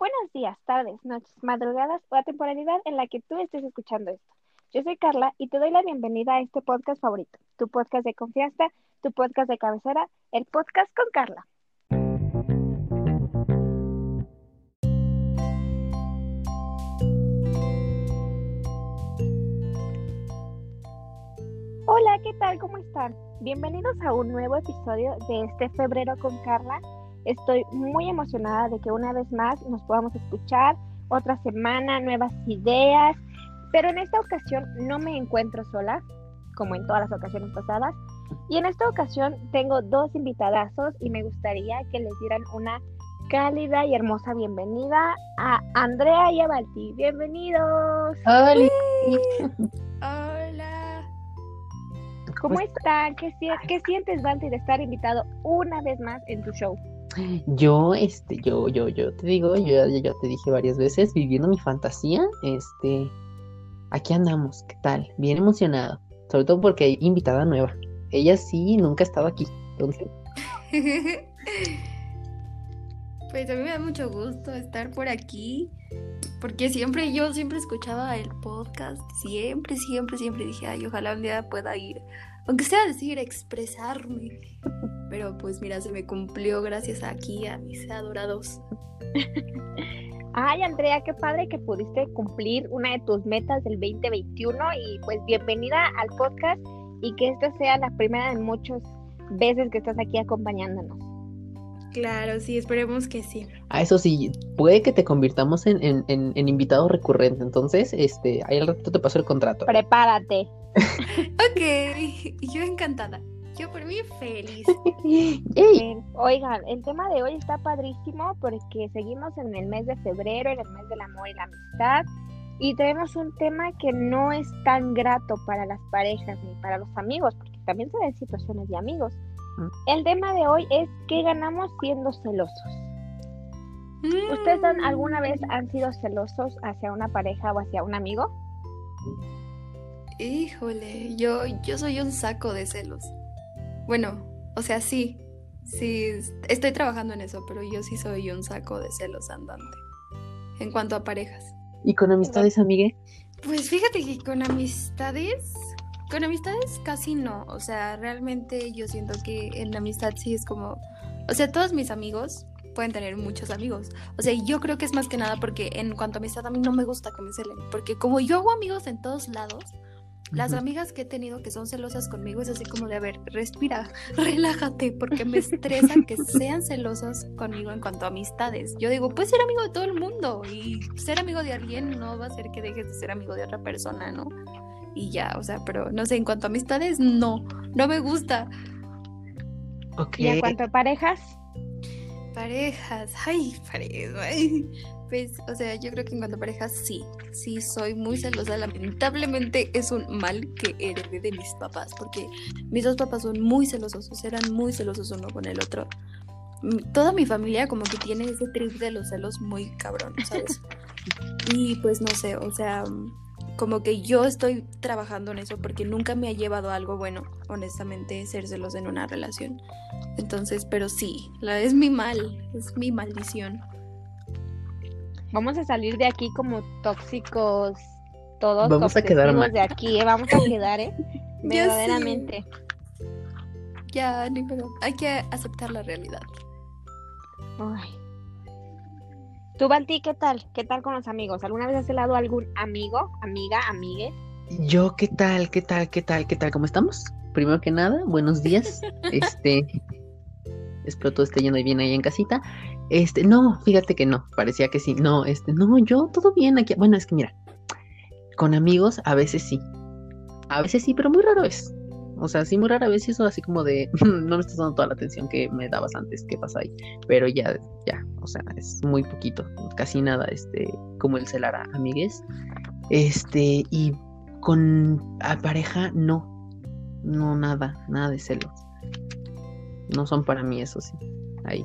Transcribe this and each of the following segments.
Buenos días, tardes, noches, madrugadas o la temporalidad en la que tú estés escuchando esto. Yo soy Carla y te doy la bienvenida a este podcast favorito, tu podcast de confianza, tu podcast de cabecera, el podcast con Carla. Hola, ¿qué tal? ¿Cómo están? Bienvenidos a un nuevo episodio de este febrero con Carla. Estoy muy emocionada de que una vez más nos podamos escuchar, otra semana, nuevas ideas, pero en esta ocasión no me encuentro sola, como en todas las ocasiones pasadas, y en esta ocasión tengo dos invitadazos y me gustaría que les dieran una cálida y hermosa bienvenida a Andrea y a Balti. Bienvenidos. Hola. Hola. ¿Cómo están? ¿Qué, si- qué sientes, Balti, de estar invitado una vez más en tu show? Yo, este, yo, yo, yo te digo, yo ya, te dije varias veces, viviendo mi fantasía, este, aquí andamos, ¿qué tal? Bien emocionado, sobre todo porque hay invitada nueva. Ella sí nunca ha estado aquí, entonces, Pues a mí me da mucho gusto estar por aquí, porque siempre yo siempre escuchaba el podcast, siempre, siempre, siempre dije, ay, ojalá un día pueda ir, aunque sea decir, expresarme. Pero pues mira, se me cumplió gracias aquí a mis adorados. Ay, Andrea, qué padre que pudiste cumplir una de tus metas del 2021 y pues bienvenida al podcast y que esta sea la primera de muchas veces que estás aquí acompañándonos. Claro, sí, esperemos que sí. a eso sí, puede que te convirtamos en, en, en, en invitado recurrente, entonces, este, ahí al rato te paso el contrato. Prepárate. Ok, yo encantada. Yo por mí feliz. Eh, Oigan, el tema de hoy está padrísimo porque seguimos en el mes de febrero, en el mes del amor y la amistad, y tenemos un tema que no es tan grato para las parejas ni para los amigos, porque también se ven situaciones de amigos. Mm. El tema de hoy es ¿qué ganamos siendo celosos? ¿Ustedes han- alguna vez han sido celosos hacia una pareja o hacia un amigo? Híjole, yo, yo soy un saco de celos. Bueno, o sea, sí, sí, estoy trabajando en eso, pero yo sí soy un saco de celos andante. En cuanto a parejas. ¿Y con amistades, amigue? Pues fíjate que con amistades, con amistades casi no. O sea, realmente yo siento que en amistad sí es como, o sea, todos mis amigos pueden tener muchos amigos. O sea, yo creo que es más que nada porque en cuanto a amistad a mí no me gusta que me celen. Porque como yo hago amigos en todos lados, las amigas que he tenido que son celosas conmigo es así como de, a ver, respira, relájate, porque me estresa que sean celosas conmigo en cuanto a amistades. Yo digo, puedes ser amigo de todo el mundo y ser amigo de alguien no va a hacer que dejes de ser amigo de otra persona, ¿no? Y ya, o sea, pero no sé, en cuanto a amistades, no, no me gusta. Ok. Y en cuanto a parejas, Parejas, ay, parejas, ay. Pues, o sea, yo creo que en cuanto a parejas, sí, sí, soy muy celosa. Lamentablemente es un mal que heredé de mis papás, porque mis dos papás son muy celosos, o sea, eran muy celosos uno con el otro. Mm, Toda mi familia como que tiene ese trip de los celos muy cabrón, ¿sabes? Y pues no sé, o sea, como que yo estoy trabajando en eso porque nunca me ha llevado a algo bueno, honestamente, ser celosa en una relación. Entonces, pero sí, la, es mi mal, es mi maldición. vamos a salir de aquí como tóxicos todos. Vamos a quedar mal. de aquí, ¿eh? vamos a quedar, ¿eh? Ya Verdaderamente. Ya, ni pedo. Hay que aceptar la realidad. Ay. Tú, Balti, ¿qué tal? ¿Qué tal con los amigos? ¿Alguna vez has celado a algún amigo, amiga, amigue? Yo, ¿qué tal? ¿Qué tal? ¿Qué tal? ¿Qué tal? ¿Cómo estamos? Primero que nada, buenos días. Este, espero todo esté yendo bien ahí en casita. Este, no, fíjate que no, parecía que sí. No, este, no, yo todo bien aquí. Bueno, es que mira, con amigos a veces sí. A veces sí, pero muy raro es. O sea, sí, muy rara vez eso así como de, no me estás dando toda la atención que me dabas antes, ¿qué pasa ahí? Pero ya, ya, o sea, es muy poquito, casi nada, este, como el celar a amigues. Este, y con a pareja, no. No, nada, nada de celos. No son para mí, eso sí. Ahí.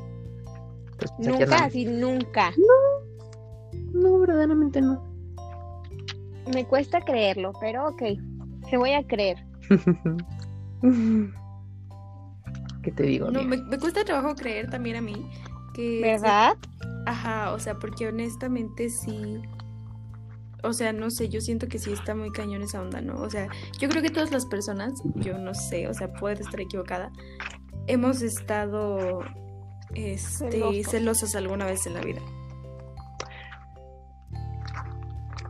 Pues, pues, Nunca, así nunca. No, verdaderamente no. Me cuesta creerlo, pero ok, te voy a creer. ¿Qué te digo? No, me, me cuesta trabajo creer también a mí que... ¿Verdad? Ajá, o sea, porque honestamente sí. O sea, no sé, yo siento que sí está muy cañón esa onda, ¿no? O sea, yo creo que todas las personas, yo no sé, o sea, puede estar equivocada, hemos estado este, Celosos. celosas alguna vez en la vida.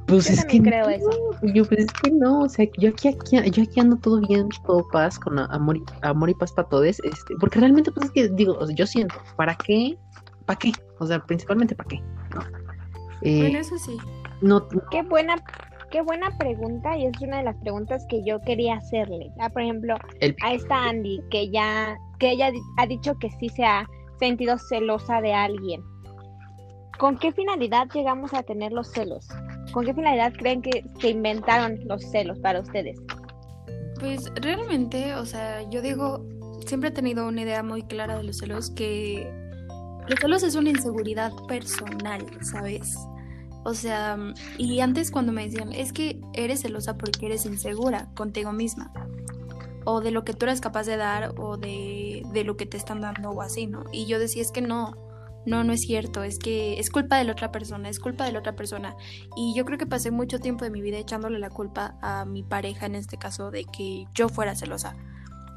Pues Yo es que creo no, eso. Yo, pues es que no, o sea, yo aquí, aquí, yo aquí ando todo bien, todo paz, con a- amor y, amor y paz para todos, este, porque realmente, pues es que digo, o sea, yo siento, ¿para qué? ¿Para qué? O sea, principalmente, ¿para qué? ¿No? Eh, Bueno, eso sí. no, Qué buena, qué buena pregunta y es una de las preguntas que yo quería hacerle. Ah, por ejemplo, el, a esta Andy, que ya, que ella ha dicho que sí se ha sentido celosa de alguien. ¿Con qué finalidad llegamos a tener los celos? ¿Con qué finalidad creen que se inventaron los celos para ustedes? Pues realmente, o sea, yo digo, siempre he tenido una idea muy clara de los celos, que los celos es una inseguridad personal, ¿sabes? O sea, y antes cuando me decían, es que eres celosa porque eres insegura contigo misma, o de lo que tú eres capaz de dar, o de, de lo que te están dando, o así, ¿no? Y yo decía, es que no, no, no es cierto, es que es culpa de la otra persona, es culpa de la otra persona. Y yo creo que pasé mucho tiempo de mi vida echándole la culpa a mi pareja, en este caso, de que yo fuera celosa.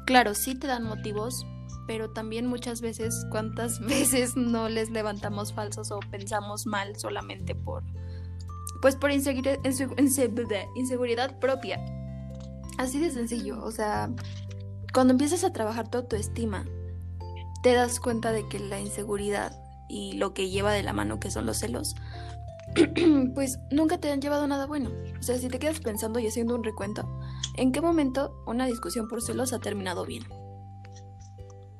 Claro, sí te dan motivos, pero también muchas veces, ¿cuántas veces no les levantamos falsos o pensamos mal solamente por, pues por inseguri- inse- inse- inseguridad propia? Así de sencillo, o sea, cuando empiezas a trabajar tu autoestima, te das cuenta de que la inseguridad y lo que lleva de la mano, que son los celos, pues nunca te han llevado nada bueno. O sea, si te quedas pensando y haciendo un recuento, ¿en qué momento una discusión por celos ha terminado bien?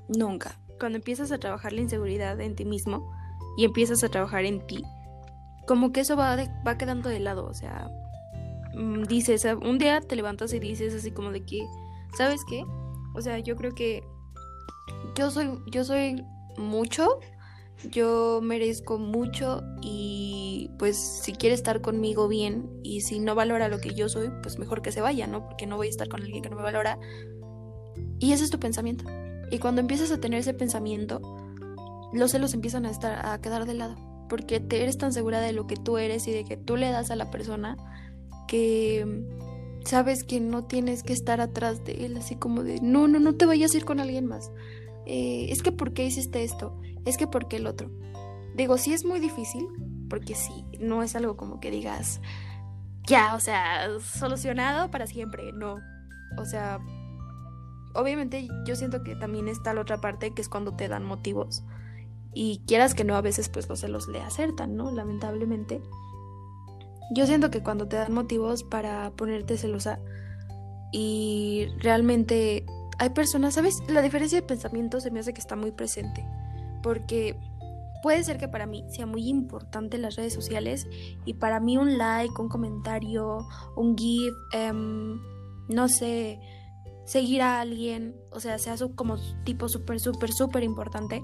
Nunca. Cuando empiezas a trabajar la inseguridad en ti mismo y empiezas a trabajar en ti, como que eso va, va quedando de lado. O sea, mm, dices, ah, un día te levantas y dices así como de que, ¿sabes qué? O sea, yo creo que yo soy, yo soy mucho yo merezco mucho y pues si quiere estar conmigo bien y si no valora lo que yo soy, pues mejor que se vaya, ¿no? Porque no voy a estar con alguien que no me valora. Y ese es tu pensamiento. Y cuando empiezas a tener ese pensamiento, los celos empiezan a estar a quedar de lado, porque te eres tan segura de lo que tú eres y de que tú le das a la persona que sabes que no tienes que estar atrás de él, así como de, no, no, no te vayas a ir con alguien más. Eh, es que ¿por qué hiciste esto? Es que ¿por qué el otro? Digo, sí es muy difícil, porque sí, no es algo como que digas, ya, o sea, solucionado para siempre, no. O sea, obviamente yo siento que también está la otra parte, que es cuando te dan motivos. Y quieras que no, a veces pues los le acertan, ¿no? Lamentablemente. Yo siento que cuando te dan motivos para ponerte celosa y realmente hay personas, ¿sabes? La diferencia de pensamiento se me hace que está muy presente. Porque puede ser que para mí sea muy importante las redes sociales y para mí un like, un comentario, un GIF, em, no sé, seguir a alguien, o sea, sea como tipo súper, súper, súper importante.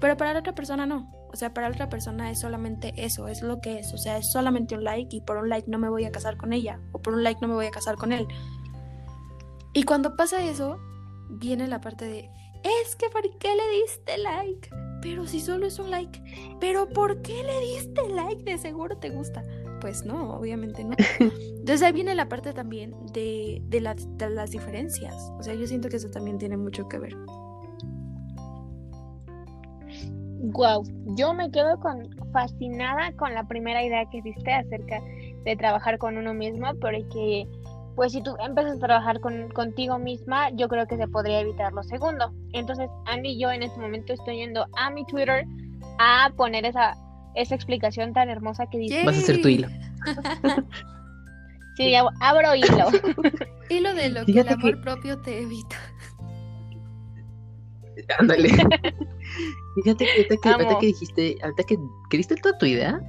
Pero para la otra persona no. O sea, para la otra persona es solamente eso, es lo que es. O sea, es solamente un like y por un like no me voy a casar con ella. O por un like no me voy a casar con él. Y cuando pasa eso, viene la parte de, es que ¿por qué le diste like? Pero si solo es un like. Pero ¿por qué le diste like? De seguro te gusta. Pues no, obviamente no. Entonces ahí viene la parte también de, de, la- de las diferencias. O sea, yo siento que eso también tiene mucho que ver. Wow, yo me quedo con fascinada con la primera idea que diste acerca de trabajar con uno mismo, porque pues si tú empiezas a trabajar con, contigo misma, yo creo que se podría evitar lo segundo. Entonces, Andy y yo en este momento estoy yendo a mi Twitter a poner esa, esa explicación tan hermosa que dice. Vas a hacer tu hilo. Sí, ab- abro hilo. Y lo de lo que el amor que- propio te evita. Ándale. Fíjate que ahorita que, ahorita Amo. que dijiste, ahorita que, que diste toda tu idea,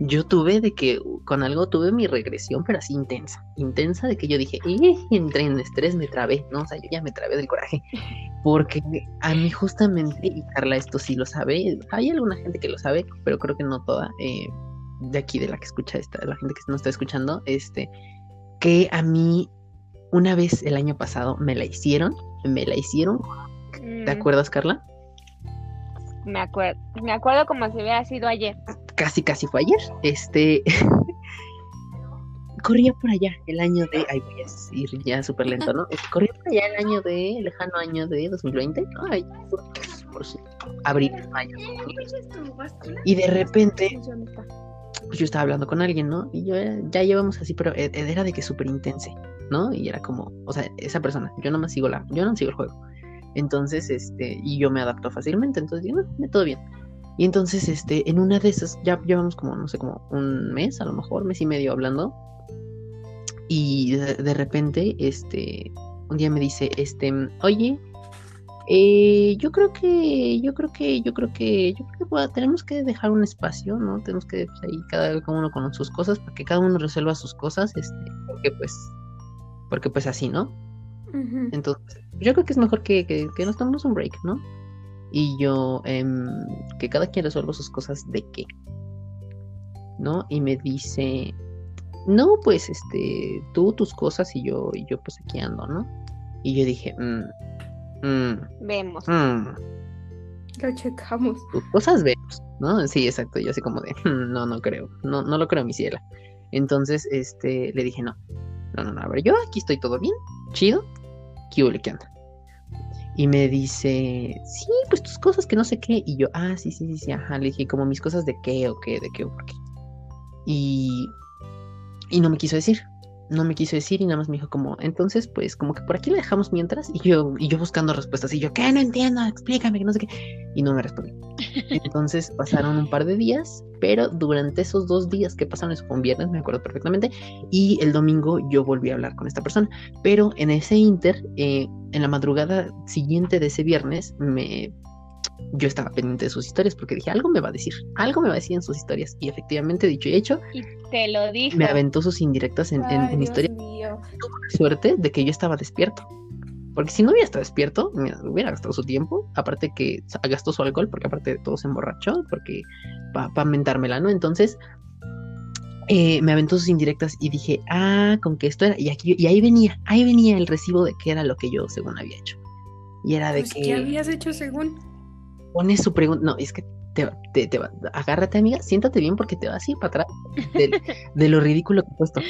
yo tuve de que con algo tuve mi regresión, pero así intensa. Intensa de que yo dije, y entré en estrés, me trabé, ¿no? O sea, yo ya me trabé del coraje. Porque a mí justamente, y Carla esto sí lo sabe, hay alguna gente que lo sabe, pero creo que no toda, eh, de aquí, de la que escucha esta, la gente que nos está escuchando, este, que a mí una vez el año pasado me la hicieron, me la hicieron, ¿te Mm, acuerdas, Carla? Me acuerdo, me acuerdo como si hubiera sido ayer. casi, casi fue ayer. Este. corría por allá el año de. Ay, voy a ir ya súper lento, ¿no? Este, corría por allá el año de. lejano año de 2020, ¿no? Ay, por, por su- abril, mayo. Y de repente pues yo estaba hablando con alguien, ¿no? Y yo era- ya llevamos así, pero e- era de que súper intense, ¿no? Y era como, o sea, esa persona, yo nomás sigo la, yo no sigo el juego. Entonces, este, y yo me adapto fácilmente, entonces digo, "Ah, todo bien. Y entonces, este, en una de esas, ya llevamos como, no sé, como un mes, a lo mejor, mes y medio hablando. Y de, repente, este, un día me dice, este, oye, eh, yo creo que, yo creo que, yo creo que, yo creo que bueno, tenemos que dejar un espacio, ¿no? Tenemos que pues, ahí cada cada uno con sus cosas, para que cada uno resuelva sus cosas, este, porque pues, porque pues así, ¿no? Entonces, yo creo que es mejor que, que, que nos tomemos un break, ¿no? Y yo, em, que cada quien resuelva sus cosas de qué, ¿no? Y me dice, no, pues, este, tú tus cosas y yo, y yo pues aquí ando, ¿no? Y yo dije, mm, mm, Vemos. mm, Lo checamos. tus cosas vemos, ¿no? Sí, exacto, yo así como de, "Mm, no, no creo, no, no lo creo, mi ciela. Entonces, este, le dije, no, no, no, no, a ver, yo aquí estoy todo bien, chido, ¿qué hubo, qué anda? Y me dice, sí, pues tus cosas que no sé qué, y yo, ah, sí, sí, sí, sí, ajá, le dije, como mis cosas de qué, o qué, de qué, o por qué. Y, y no me quiso decir, no me quiso decir y nada más me dijo como, entonces, pues, como que por aquí le dejamos mientras, y yo, y yo buscando respuestas, y yo, ¿qué? No entiendo, explícame, que no sé qué, y no me respondió. Entonces pasaron un par de días, pero durante esos dos días que pasaron, eso fue un viernes, me acuerdo perfectamente, y el domingo yo volví a hablar con esta persona, pero en ese inter, eh, en la madrugada siguiente de ese viernes, me... Yo estaba pendiente de sus historias porque dije, algo me va a decir, algo me va a decir en sus historias. Y efectivamente, dicho y hecho, Y te lo dijo. me aventó sus indirectas en, en, Ay, en historias. mío. Suerte de que yo estaba despierto. Porque si no hubiera estado despierto, mira, hubiera gastado su tiempo. Aparte que gastó su alcohol, porque aparte de todo se emborrachó, porque para mentármela, ¿no? Entonces, eh, me aventó sus indirectas y dije, ah, con que esto era. Y, aquí, y ahí venía, ahí venía el recibo de que era lo que yo según había hecho. Y era de Pues, que ¿Qué habías hecho según? Pone su pregunta. No, es que te, va- te, te va- agárrate, amiga, siéntate bien porque te vas a ir para atrás de, de lo ridículo que he puesto.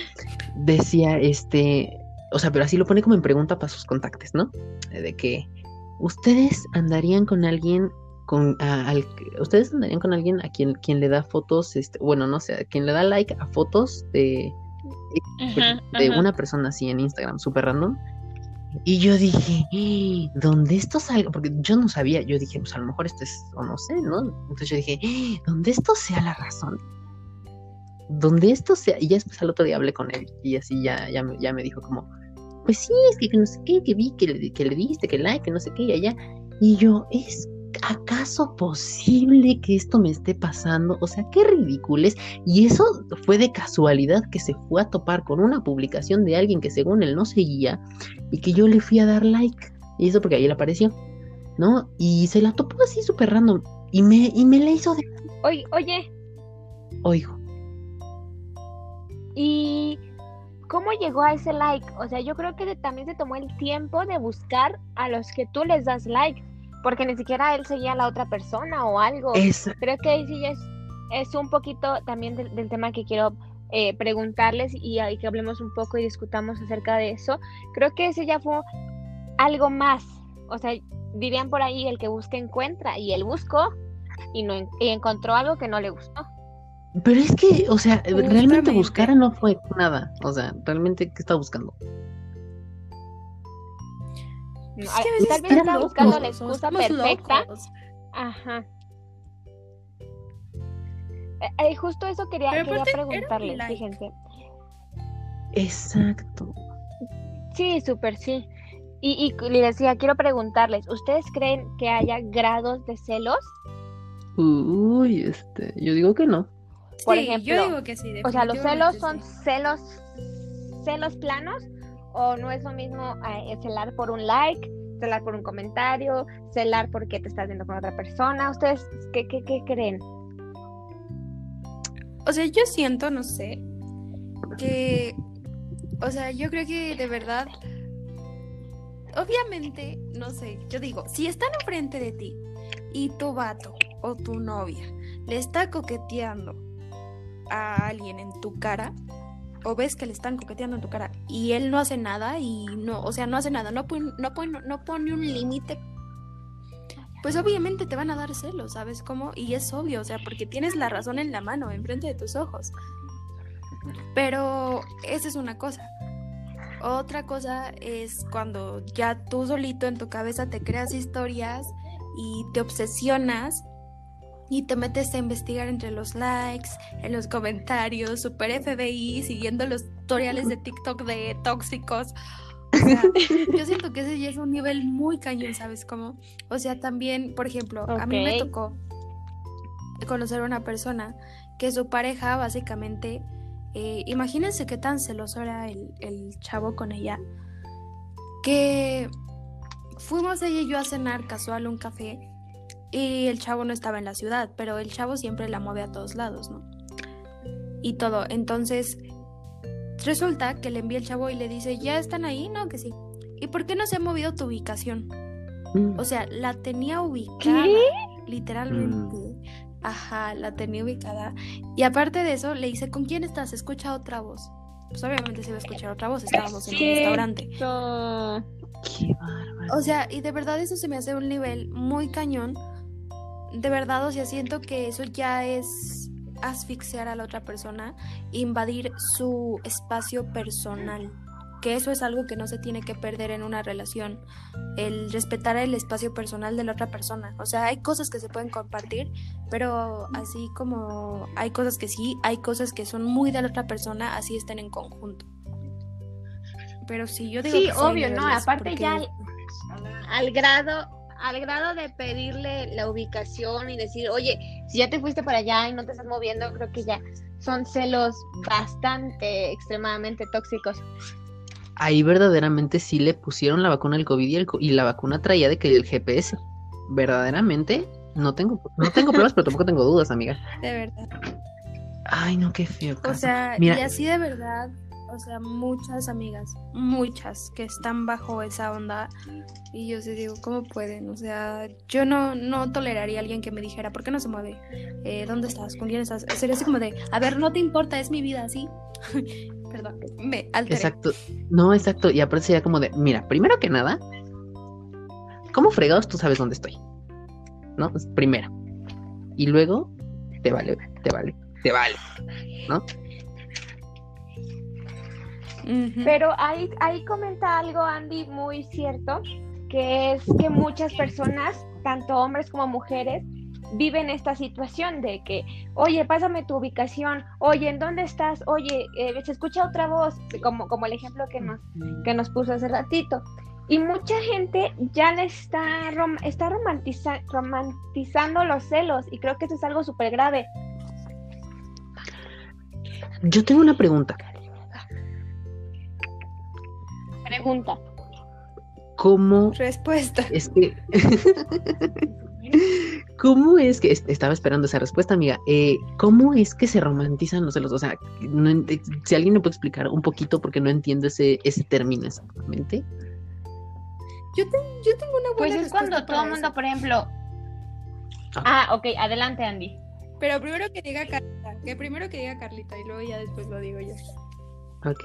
Decía, este, o sea, pero así lo pone como en pregunta para sus contactos, ¿no? De que ustedes andarían con alguien con a- al ustedes andarían con alguien a quien quien le da fotos, este, bueno, no sé, a quien le da like a fotos de Ajá, de ajá. una persona así en Instagram, súper random. Y yo dije, "Eh, ¿dónde esto salga? Porque yo no sabía, yo dije, pues a lo mejor esto es, o no sé, ¿no? Entonces yo dije, "Eh, ¿dónde esto sea la razón? Donde esto sea, y ya después al otro día hablé con él, y así ya, ya, ya me dijo como, pues sí, es que, que no sé qué, que vi que le, que le diste, que like, que no sé qué, y allá. Y yo, ¿es acaso posible que esto me esté pasando? O sea, qué ridículo es. Y eso fue de casualidad que se fue a topar con una publicación de alguien que según él no seguía y que yo le fui a dar like. Y eso porque ahí le apareció, ¿no? Y se la topó así súper random. Y me, y me la hizo de... Oye, oye, Oigo. ¿y cómo llegó a ese like? O sea, yo creo que también se tomó el tiempo de buscar a los que tú les das like, porque ni siquiera él seguía a la otra persona o algo. Creo que ahí sí ya es, es un poquito también del, del tema que quiero eh, preguntarles y, y que hablemos un poco y discutamos acerca de eso. Creo que ese ya fue algo más. O sea, dirían por ahí, el que busca encuentra, y él buscó y, no, y encontró algo que no le gustó. Pero es que, o sea, realmente buscar no fue nada. O sea, realmente, ¿qué estaba buscando? Es a- que a veces tal vez están estaba buscando la excusa perfecta. locos. Ajá. Eh, eh, justo eso quería, quería like. fíjense. Exacto. Sí, súper sí. Y, y le decía, quiero preguntarles, ¿ustedes creen que haya grados de celos? Uy, este, yo digo que no. Por Sí, ejemplo, yo digo que sí. O sea, ¿los celos son celos, celos planos? ¿O no es lo mismo eh, celar por un like, celar por un comentario, celar porque te estás viendo con otra persona? ¿Ustedes qué, qué, qué creen? O sea, yo siento, no sé, que, o sea, yo creo que de verdad, obviamente, no sé, yo digo, si están enfrente de ti y tu vato o tu novia le está coqueteando a alguien en tu cara, o ves que le están coqueteando en tu cara y él no hace nada y no, o sea, no hace nada, no pone, no pone, no pone un límite, pues obviamente te van a dar celos, ¿sabes cómo? Y es obvio, o sea, porque tienes la razón en la mano, enfrente de tus ojos. Pero esa es una cosa. Otra cosa es cuando ya tú solito en tu cabeza te creas historias y te obsesionas y te metes a investigar entre los likes, en los comentarios, super FBI, siguiendo los tutoriales de TikTok de tóxicos. O sea, yo siento que ese ya es un nivel muy cañón, ¿sabes cómo? O sea, también, por ejemplo, a mí me tocó conocer a una persona que su pareja básicamente, eh, imagínense qué tan celoso era el, el chavo con ella, que fuimos ella y yo a cenar casual un café y el chavo no estaba en la ciudad, pero el chavo siempre la mueve a todos lados, ¿no? Y todo. Entonces, resulta que le envía el chavo y le dice, ¿ya están ahí? No, que sí. ¿Y por qué no se ha movido tu ubicación? Mm. O sea, la tenía ubicada. Literalmente. Mm. Ajá, la tenía ubicada. Y aparte de eso, le dice, ¿con quién estás? Escucha otra voz. Pues obviamente se iba a escuchar otra voz, estábamos en un restaurante. Qué bárbaro. O sea, y de verdad eso se me hace un nivel muy cañón de verdad, o sea, siento que eso ya es asfixiar a la otra persona, invadir su espacio personal, que eso es algo que no se tiene que perder en una relación, el respetar el espacio personal de la otra persona. O sea, hay cosas que se pueden compartir, pero así como hay cosas que sí, hay cosas que son muy de la otra persona, así estén en conjunto. Pero sí, yo digo... Sí, obvio, ¿no? Aparte ya al grado al grado de pedirle la ubicación y decir, oye, si ya te fuiste para allá y no te estás moviendo, creo que ya son celos bastante, extremadamente tóxicos. Ahí verdaderamente sí le pusieron la vacuna al COVID y, el, y la vacuna traía de que el GPS. Verdaderamente no tengo, no tengo pruebas, pero tampoco tengo dudas, amiga. De verdad. Ay, no, qué feo. O sea, y así de verdad, o sea, muchas amigas, muchas que están bajo esa onda y yo sí digo, ¿cómo pueden? O sea, yo no, no toleraría a alguien que me dijera, ¿por qué no se mueve? Eh, ¿Dónde estás? ¿Con quién estás? Sería así como de, a ver, no te importa, es mi vida, ¿sí? Perdón, me alteré. Exacto, no, exacto, y aparte sería como de, mira, primero que nada, ¿cómo fregados tú sabes dónde estoy? ¿No? Pues, primero. Y luego, te vale, te vale, te vale, ¿no? Pero ahí, ahí comenta algo, Andy, muy cierto, que es que muchas personas, tanto hombres como mujeres, viven esta situación de que, oye, pásame tu ubicación, oye, ¿en dónde estás? Oye, eh, se escucha otra voz, como, como el ejemplo que nos, que nos puso hace ratito. Y mucha gente ya le está, está romantizando los celos y creo que eso es algo súper grave. Yo tengo una pregunta. Pregunta. ¿Cómo? Respuesta. Es que. ¿Cómo es que estaba esperando esa respuesta, amiga? Eh, ¿Cómo es que se romantizan los celos? O sea, si alguien me puede explicar un poquito porque no entiendo ese, ese término exactamente. Yo, yo tengo una buena Pues es cuando todo el mundo, por ejemplo. Ah. ah, ok, adelante, Andy. Pero primero que diga Carlita, que primero que diga Carlita y luego ya después lo digo yo. Ok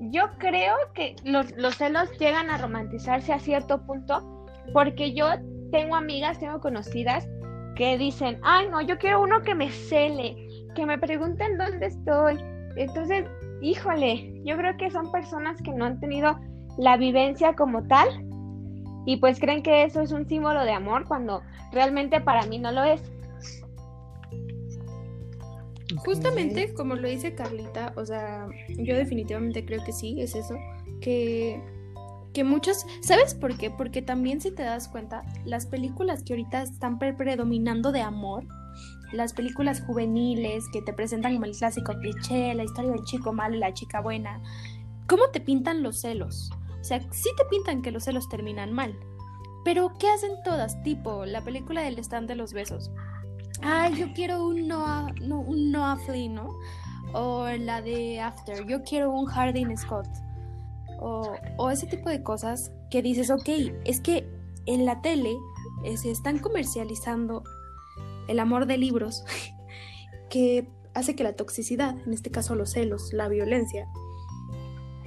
yo creo que los, los, celos llegan a romantizarse a cierto punto, porque yo tengo amigas, tengo conocidas que dicen, ay no, yo quiero uno que me cele, que me pregunten dónde estoy. Entonces, híjole, yo creo que son personas que no han tenido la vivencia como tal y pues creen que eso es un símbolo de amor cuando realmente para mí no lo es. Justamente como lo dice Carlita, o sea, yo definitivamente creo que sí, es eso, que, que muchos, ¿sabes por qué? Porque también si te das cuenta, las películas que ahorita están predominando de amor, las películas juveniles que te presentan como el clásico cliché, la historia del chico malo y la chica buena, ¿cómo te pintan los celos? O sea, sí te pintan que los celos terminan mal, pero ¿qué hacen todas? Tipo, la película del stand de los besos ay, yo quiero un Noah, no, un Noah Flynn, ¿no? O la de After, yo quiero un Hardin Scott. O, o ese tipo de cosas que dices, ok, es que en la tele eh, se están comercializando el amor de libros, que hace que la toxicidad, en este caso los celos, la violencia,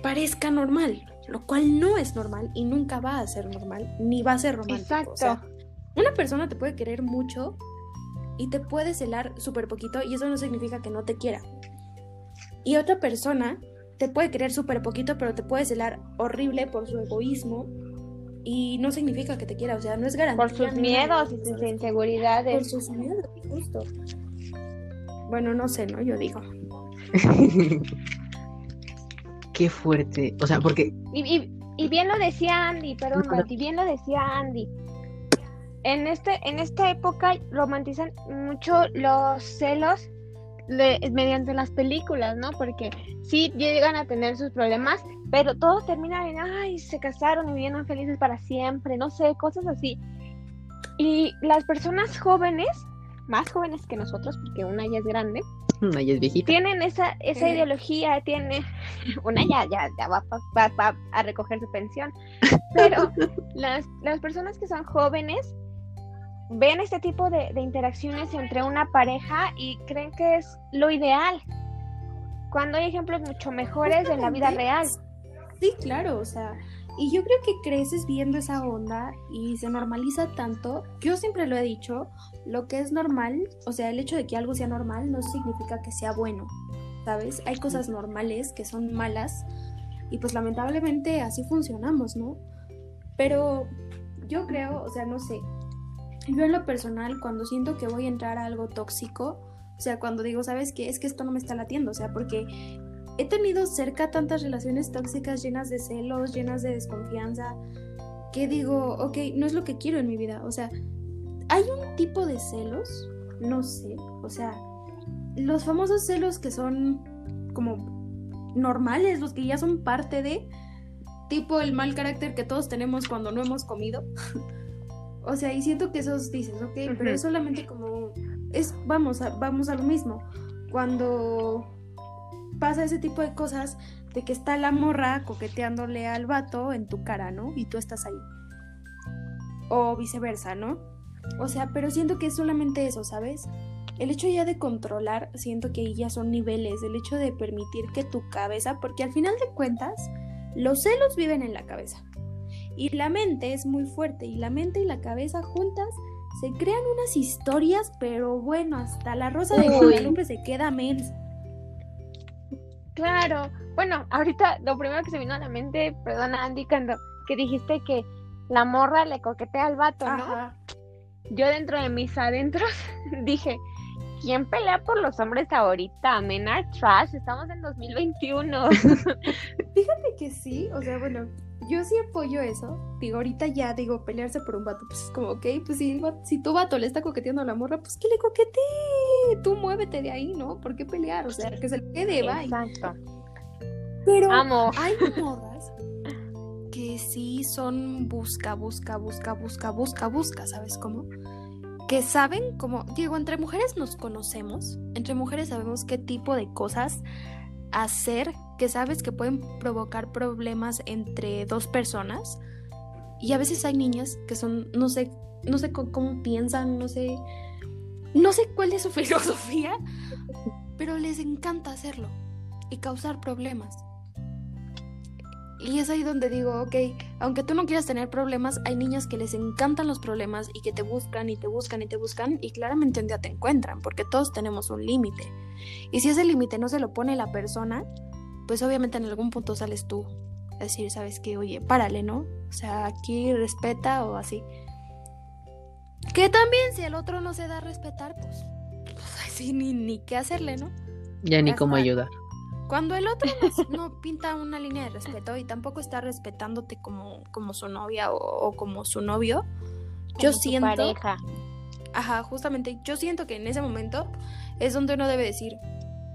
parezca normal, lo cual no es normal y nunca va a ser normal, ni va a ser romántico. Exacto. O sea, una persona te puede querer mucho y te puede celar súper poquito y eso no significa que no te quiera. Y otra persona te puede querer súper poquito, pero te puede celar horrible por su egoísmo y no significa que te quiera, o sea, no es garantía. Por sus miedos y sus ¿sabes? Por inseguridades. sus miedos, justo. Bueno, no sé, ¿no? Yo digo. Qué fuerte. O sea, porque Y, y- y bien lo decía Andy, perdón, Ujú. Mati, bien lo decía Andy. En, este, en esta época romantizan mucho los celos de- mediante las películas, ¿no? Porque sí llegan a tener sus problemas, pero todo termina en, ay, se casaron y vivieron felices para siempre, no sé, cosas así. Y las personas jóvenes, más jóvenes que nosotros, porque una ya es grande, una ya es viejita. tienen esa, esa Eh. ideología, tiene una ya, ya, ya va, va- va a recoger su pensión, pero las, las personas que son jóvenes ven este tipo de, de interacciones entre una pareja y creen que es lo ideal, cuando hay ejemplos mucho mejores en la vida real. Sí, claro, o sea, y yo creo que creces viendo esa onda y se normaliza tanto. Yo siempre lo he dicho, lo que es normal, o sea, el hecho de que algo sea normal no significa que sea bueno, ¿sabes? Hay cosas normales que son malas y pues lamentablemente así funcionamos, ¿no? Pero yo creo, o sea, no sé, yo en lo personal cuando siento que voy a entrar a algo tóxico, o sea, cuando digo, ¿sabes qué? Es que esto no me está latiendo, o sea, porque he tenido cerca tantas relaciones tóxicas llenas de celos, llenas de desconfianza, que digo, ok, no es lo que quiero en mi vida. O sea, hay un tipo de celos, no sé, o sea, los famosos celos que son como normales, los que ya son parte de, tipo el mal carácter que todos tenemos cuando no hemos comido. o sea, y siento que esos dices, ok, pero es solamente como, es, vamos a, vamos a lo mismo. Cuando pasa ese tipo de cosas de que está la morra coqueteándole al vato en tu cara, ¿no? Y tú estás ahí. O viceversa, ¿no? O sea, pero siento que es solamente eso, ¿sabes? El hecho ya de controlar, siento que ahí ya son niveles, el hecho de permitir que tu cabeza, porque al final de cuentas, los celos viven en la cabeza. Y la mente es muy fuerte, y la mente y la cabeza juntas se crean unas historias, pero bueno, hasta la rosa de. Guadalupe se queda mensa. Claro, bueno, ahorita lo primero que se vino a la mente, perdona Andy, cuando que dijiste que la morra le coquetea al vato, ¿no? Ajá. Yo dentro de mis adentros dije, ¿quién pelea por los hombres ahorita? Men are trash, estamos en 2021. Fíjate que sí, o sea, bueno, yo sí apoyo eso. Digo, ahorita ya digo, pelearse por un vato, pues es como, ok, pues si, vato- si tu vato le está coqueteando a la morra, pues que le coquetee. Tú muévete de ahí, ¿no? ¿Por qué pelear? O sea, que se le quede, bye. Exacto. Pero Amo. hay morras que sí son busca, busca, busca, busca, busca, busca, ¿sabes cómo? Que saben cómo, digo, entre mujeres nos conocemos, entre mujeres sabemos qué tipo de cosas hacer que sabes que pueden provocar problemas entre dos personas. Y a veces hay niñas que son, no sé, no sé cómo piensan, no sé, no sé cuál es su filosofía, pero les encanta hacerlo y causar problemas. Y es ahí donde digo, ok, aunque tú no quieras tener problemas, hay niñas que les encantan los problemas y que te buscan y te buscan y te buscan y claramente un día te encuentran, porque todos tenemos un límite. Y si ese límite no se lo pone la persona, pues obviamente en algún punto sales tú. a decir, sabes que, oye, párale, ¿no? O sea, aquí respeta o así. Que también si el otro no se da a respetar, pues, pues así ni, ni qué hacerle, ¿no? Ya ni cómo ayudar. Cuando el otro no, no pinta una línea de respeto y tampoco está respetándote como, como su novia o, o como su novio, yo Como siento, pareja. ajá, justamente, yo siento que en ese momento es donde uno debe decir,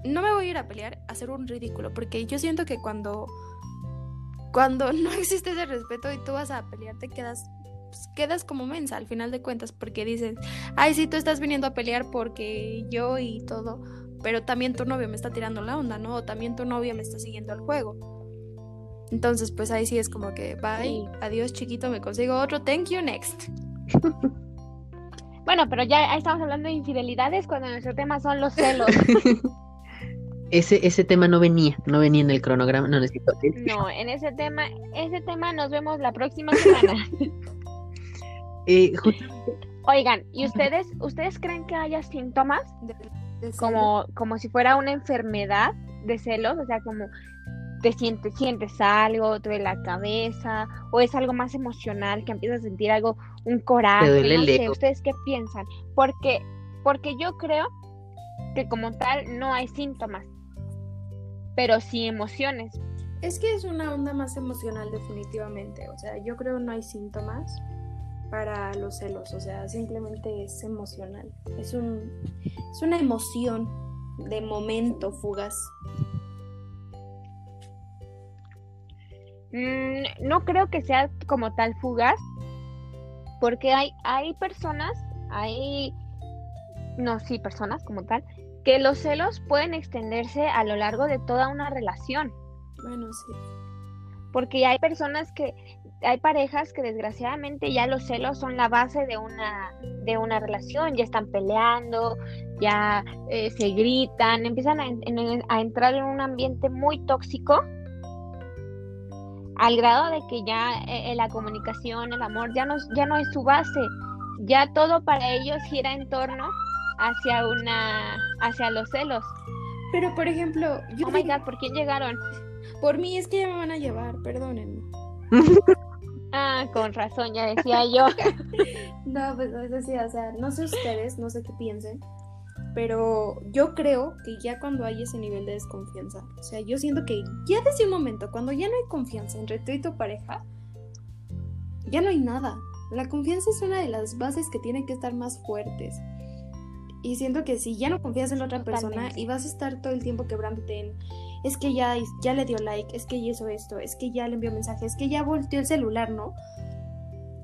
no me voy a ir a pelear, a hacer un ridículo, porque yo siento que cuando, cuando no existe ese respeto y tú vas a pelear, te quedas, pues, quedas como mensa al final de cuentas, porque dices, ay, sí, tú estás viniendo a pelear porque yo y todo, pero también tu novio me está tirando la onda, ¿no? O también tu novia me está siguiendo el juego. Entonces, pues ahí sí es como que, bye, Sí. adiós chiquito, me consigo otro, thank you, next. Bueno, pero ya estamos hablando de infidelidades cuando nuestro tema son los celos. ese, ese tema no venía, no venía en el cronograma, no necesito. No, en ese tema, ese tema nos vemos la próxima semana. Eh, Oigan, ¿y ustedes, ustedes creen que haya síntomas como, como si fuera una enfermedad de celos? O sea, como te sientes, sientes algo, te duele la cabeza, o es algo más emocional, que empiezas a sentir algo, un coraje, no sé, ¿ustedes qué piensan? Porque, porque yo creo que como tal no hay síntomas, pero sí emociones. Es que es una onda más emocional definitivamente, o sea, yo creo no hay síntomas, para los celos, o sea, simplemente es emocional. Es, un, es una emoción de momento fugaz. Mm, no creo que sea como tal fugaz, porque hay, hay personas, hay, no, sí, personas como tal, que los celos pueden extenderse a lo largo de toda una relación. Bueno, sí. Porque hay personas que hay parejas que desgraciadamente ya los celos son la base de una, de una relación, ya están peleando, ya eh, se gritan, empiezan a, a, entrar en un ambiente muy tóxico, al grado de que ya eh, la comunicación, el amor, ya no, ya no es su base, ya todo para ellos gira en torno hacia una, hacia los celos. Pero por ejemplo, yo oh my God, ¿por quién llegaron? Por mí es que ya me van a llevar, perdónenme. Ah, con razón, ya decía yo. no, pues decía, o sea, no sé ustedes, no sé qué piensen, pero yo creo que ya cuando hay ese nivel de desconfianza, o sea, yo siento que ya desde un momento, cuando ya no hay confianza entre tú y tu pareja, ya no hay nada. La confianza es una de las bases que tienen que estar más fuertes. Y siento que si ya no confías en la otra persona y vas a estar todo el tiempo quebrándote en es que ya, ya le dio like, es que ya hizo esto, es que ya le envió mensaje, es que ya volteó el celular, ¿no?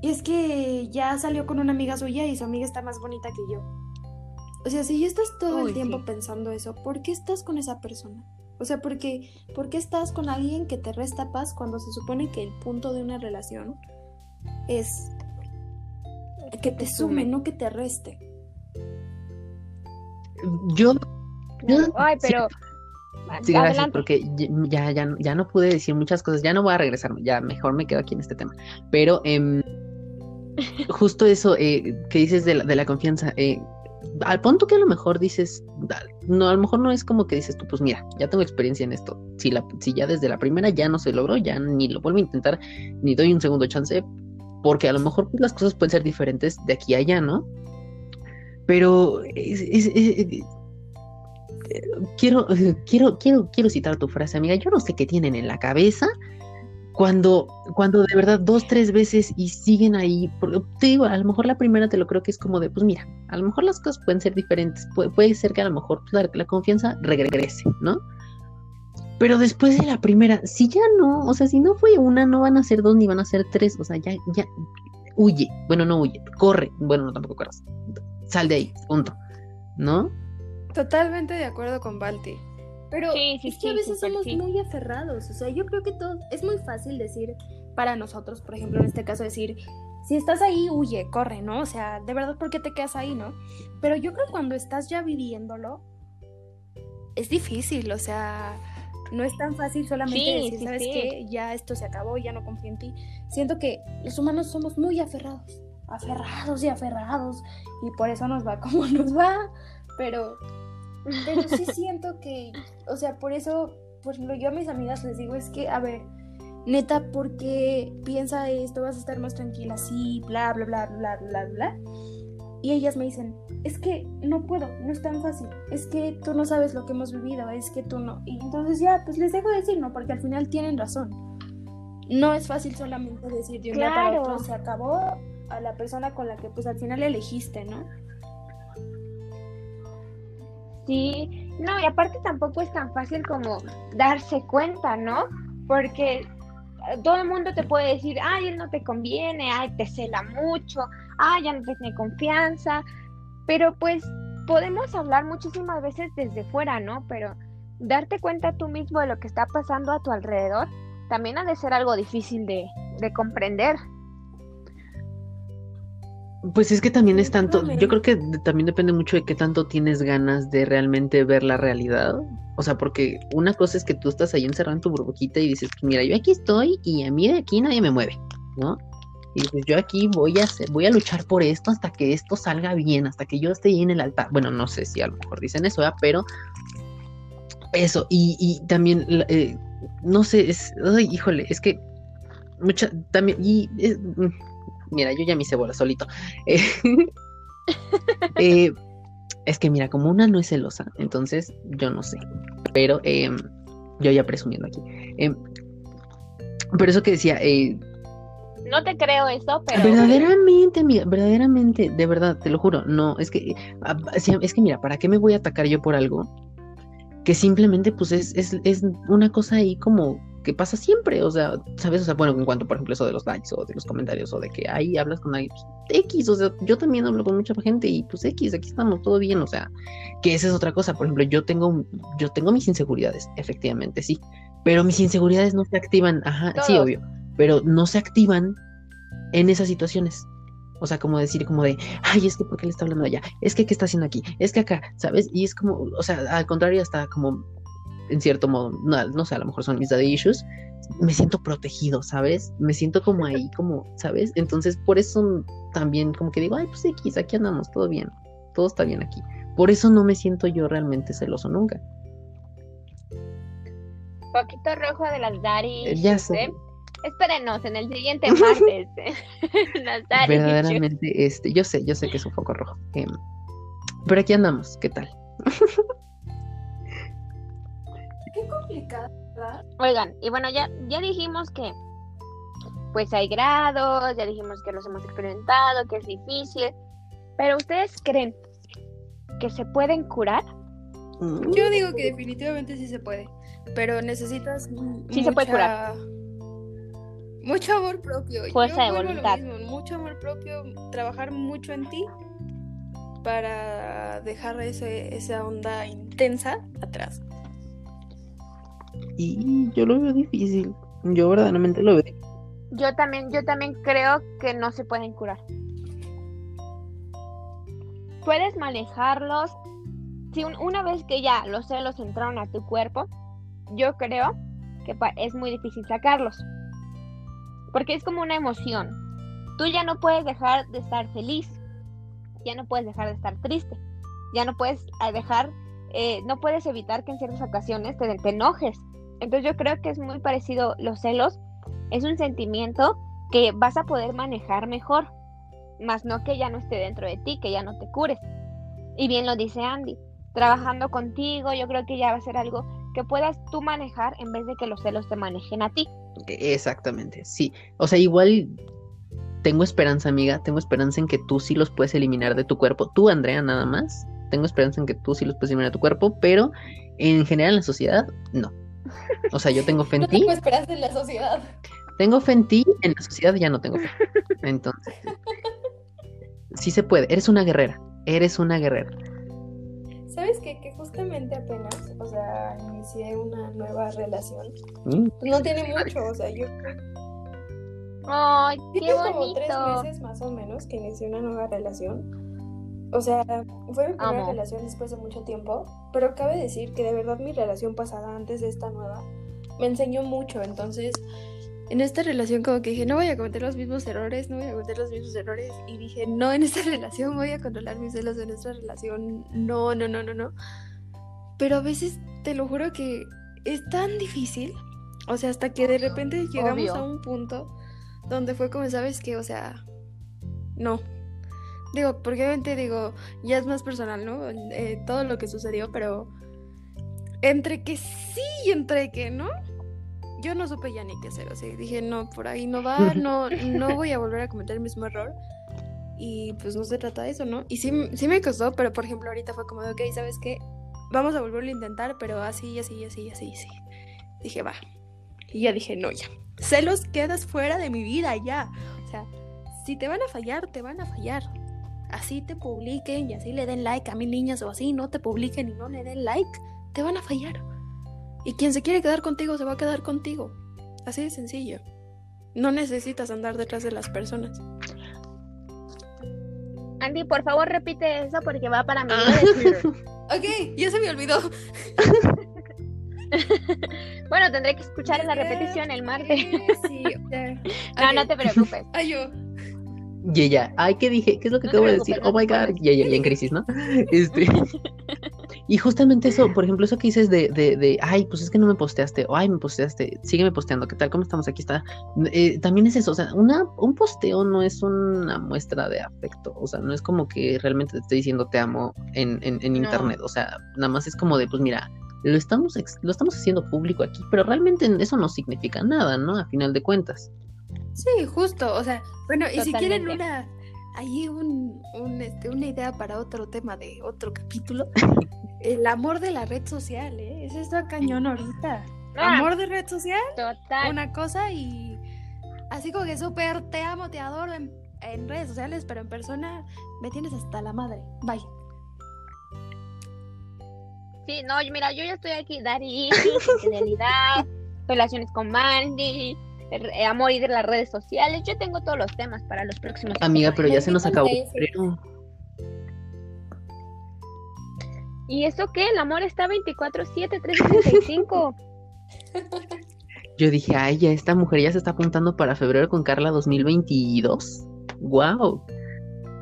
Y es que ya salió con una amiga suya y su amiga está más bonita que yo. O sea, si ya estás todo el tiempo pensando eso, ¿por qué estás con esa persona? O sea, ¿por qué, ¿por qué estás con alguien que te resta paz cuando se supone que el punto de una relación es que te sume, no que te reste? Yo... Ay, pero... Sí, gracias, porque ya, ya, ya no pude decir muchas cosas, ya no voy a regresar, ya mejor me quedo aquí en este tema. Pero em, justo eso eh, que dices de la, de la confianza, eh, al punto que a lo mejor dices, no, a lo mejor no es como que dices tú, pues mira, ya tengo experiencia en esto. Si, la, si ya desde la primera ya no se logró, ya ni lo vuelvo a intentar, ni doy un segundo chance, porque a lo mejor pues, las cosas pueden ser diferentes de aquí a allá, ¿no? Pero quiero, quiero, quiero, quiero citar tu frase, amiga. Yo no sé qué tienen en la cabeza cuando, cuando de verdad dos, tres veces y siguen ahí. Te digo, a lo mejor la primera te lo creo que es como de, pues mira, a lo mejor las cosas pueden ser diferentes. puede ser que a lo mejor pues, la, confianza regrese, ¿no? Pero después de la primera, si ya no, o sea, si no fue una, no van a ser dos ni van a ser tres, o sea, ya, ya, huye, bueno, no huye, corre, bueno, no tampoco corras, sal de ahí, punto, ¿no? Totalmente de acuerdo con Balti. Pero es que a veces somos muy aferrados. O sea, yo creo que todo es muy fácil decir para nosotros, por ejemplo, en este caso, decir, si estás ahí, huye, corre, ¿no? O sea, de verdad, ¿por qué te quedas ahí, no? Pero yo creo que cuando estás ya viviéndolo, es difícil, o sea, no es tan fácil solamente decir, ¿sabes qué? Ya esto se acabó, ya no confío en ti. Siento que los humanos somos muy aferrados, aferrados y aferrados, y por eso nos va como nos va, pero pero sí siento que, o sea, por eso, por ejemplo, yo a mis amigas les digo, es que, a ver, neta, porque piensa esto, vas a estar más tranquila, sí, bla, bla, bla, bla, bla, bla. Y ellas me dicen, es que no puedo, no es tan fácil, es que tú no sabes lo que hemos vivido, es que tú no. Y entonces ya, pues les dejo decir, ¿no? Porque al final tienen razón. No es fácil solamente decir de un día para otro, se acabó a la persona con la que pues al final elegiste, ¿no? Sí, no, y aparte tampoco es tan fácil como darse cuenta, ¿no? Porque eh, todo el mundo te puede decir, ay, él no te conviene, ay, te cela mucho, ay, ya no te tiene confianza, pero pues podemos hablar muchísimas veces desde fuera, ¿no? Pero darte cuenta tú mismo de lo que está pasando a tu alrededor también ha de ser algo difícil de, de comprender. Pues es que también es tanto, yo creo que también depende mucho de qué tanto tienes ganas de realmente ver la realidad. O sea, porque una cosa es que tú estás ahí encerrado en tu burbujita y dices, mira, yo aquí estoy y a mí de aquí nadie me mueve, ¿no? Y dices, yo aquí voy a hacer, voy a luchar por esto hasta que esto salga bien, hasta que yo esté ahí en el altar. Bueno, no sé si a lo mejor dicen eso. Pero eso, y, y también, eh, no sé, es, ay, híjole, es que mucha, también, y es- mm, mira, yo ya me hice bola solito. Eh, eh, es que mira, como una no es celosa, entonces yo no sé, pero em, yo ya presumiendo aquí. Em, pero eso que decía, eh, No te creo eso, pero. verdaderamente, amiga, verdaderamente, de verdad, te lo juro, no, es que, es que mira, ¿para qué me voy a atacar yo por algo? Que simplemente, pues, es, es, es una cosa ahí como que pasa siempre, o sea, ¿sabes? O sea, bueno, en cuanto, por ejemplo, eso de los likes o de los comentarios o de que ahí hablas con alguien, pues, X, o sea, yo también hablo con mucha gente y pues X, aquí estamos, todo bien, o sea, que esa es otra cosa, por ejemplo, yo tengo, yo tengo mis inseguridades, efectivamente, sí, pero mis inseguridades no se activan, ajá, sí, obvio, pero no se activan en esas situaciones. O sea, como decir, como de, ay, es que ¿por qué le está hablando allá? Es que ¿qué está haciendo aquí? Es que acá, ¿sabes? Y es como, o sea, al contrario, hasta como, en cierto modo, no, no sé, a lo mejor son mis daddy issues, me siento protegido, ¿sabes? Me siento como ahí, como, ¿sabes? Entonces, por eso también como que digo, ay, pues X, aquí andamos, todo bien, todo está bien aquí. Por eso no me siento yo realmente celoso nunca. Poquito rojo de las Dari. Eh, ya sé. ¿eh? Espérenos en el siguiente martes. las. Verdaderamente, este, yo sé, yo sé que es un foco rojo. em, pero aquí andamos, ¿qué tal? Oigan, y bueno, ya, ya dijimos que pues hay grados, ya dijimos que los hemos experimentado, que es difícil, pero ¿ustedes creen que se pueden curar? Yo digo que definitivamente sí se puede, pero necesitas Sí se puede curar. Mucho amor propio. Fuerza Yo de lo voluntad. mismo, mucho amor propio, trabajar mucho en ti para dejar ese, esa onda intensa atrás. Y yo lo veo difícil. Yo verdaderamente lo veo. Yo también, yo también creo que no se pueden curar. Puedes manejarlos. Si un- una vez que ya los celos entraron a tu cuerpo, yo creo que es muy difícil sacarlos. Porque es como una emoción. Tú ya no puedes dejar de estar feliz. Ya no puedes dejar de estar triste. Ya no puedes eh, dejar, eh, no puedes evitar que en ciertas ocasiones te, te enojes. Entonces yo creo que es muy parecido los celos es un sentimiento que vas a poder manejar mejor, más no que ya no esté dentro de ti, que ya no te cures. Y bien lo dice Andy, trabajando contigo, yo creo que ya va a ser algo que puedas tú manejar en vez de que los celos te manejen a ti. Exactamente, sí. O sea, igual tengo esperanza, amiga. Tengo esperanza en que tú sí los puedes eliminar de tu cuerpo. Tú, Andrea, nada más. Tengo esperanza en que tú sí los puedes eliminar de tu cuerpo, pero en general en la sociedad, no. O sea, yo tengo fe en No ti. tengo esperanza en la sociedad. Tengo fe en ti, en la sociedad ya no tengo fe. Entonces, sí se puede. Eres una guerrera. Eres una guerrera. ¿Sabes qué? Que justamente apenas, o sea, inicié una nueva relación. Mm, No tiene mucho, o sea, yo ¡Ay, qué Tiene como tres bonito! meses más o menos que inicié una nueva relación. O sea, fue mi primera Amo. relación después de mucho tiempo, pero cabe decir que de verdad mi relación pasada antes de esta nueva me enseñó mucho. Entonces, en esta relación como que dije, no voy a cometer los mismos errores, no voy a cometer los mismos errores. Y dije, no, en esta relación voy a controlar mis celos, en esta relación, no, no, no, no, no. Pero a veces te lo juro que es tan difícil. O sea, hasta que de repente llegamos Obvio. a un punto donde fue como, ¿sabes qué? O sea, no. Digo, porque obviamente digo, ya es más personal, ¿no? Eh, todo lo que sucedió, pero entre que sí y entre que no, yo no supe ya ni qué hacer. O sea, dije, no, por ahí no va, no, no voy a volver a cometer el mismo error. Y pues no se trata de eso, ¿no? Y sí, sí me costó, pero por ejemplo ahorita fue como de, ok, ¿sabes qué? Vamos a volverlo a intentar, pero así, así, así, así, así. Dije, va. Y ya dije, no, ya. Celos quedas fuera de mi vida, ya. O sea, si te van a fallar, te van a fallar. Así te publiquen y así le den like a mil niñas o así no te publiquen y no le den like, te van a fallar. Y quien se quiere quedar contigo se va a quedar contigo. Así de sencillo. No necesitas andar detrás de las personas. Andy, por favor repite eso porque va para mi Ah. Ok, ya se me olvidó. Bueno, tendré que escuchar en la repetición el martes. Sí. No, no te preocupes. Ay, yo. Y ella, ay, ¿qué dije? ¿Qué es lo que No te acabo de decir? no Oh my god. Y ella, ya en crisis, ¿no? Este. Y justamente eso, por ejemplo, eso que dices de, de, de, ay, pues es que no me posteaste, o ay, me posteaste, sígueme posteando, ¿qué tal? ¿Cómo estamos? Aquí está. Eh, también es eso, o sea, una, un posteo no es una muestra de afecto, o sea, no es como que realmente te estoy diciendo te amo en, en, en No. internet, o sea, nada más es como de, pues mira, lo estamos, lo estamos haciendo público aquí, pero realmente eso no significa nada, ¿no? A final de cuentas. Sí, justo. O sea, bueno, y si quieren Totalmente. una. Ahí un, un, este, una idea para otro tema de otro capítulo. El amor de la red social, ¿eh? Ese está cañón ahorita. Ah, Amor de red social, total. una cosa y así como que súper te amo, te adoro en, en redes sociales, pero en persona me tienes hasta la madre. Bye. Sí, no, mira, yo ya estoy aquí, Daddy, infidelidad, relaciones con Mandy, eh, amor y de las redes sociales. Yo tengo todos los temas para los próximos. Amiga, pero ya se nos acabó. ¿Y eso qué? El amor está 24-7, 365. Yo dije, ay, ya esta mujer ya se está apuntando para febrero con Carla 2022. Wow.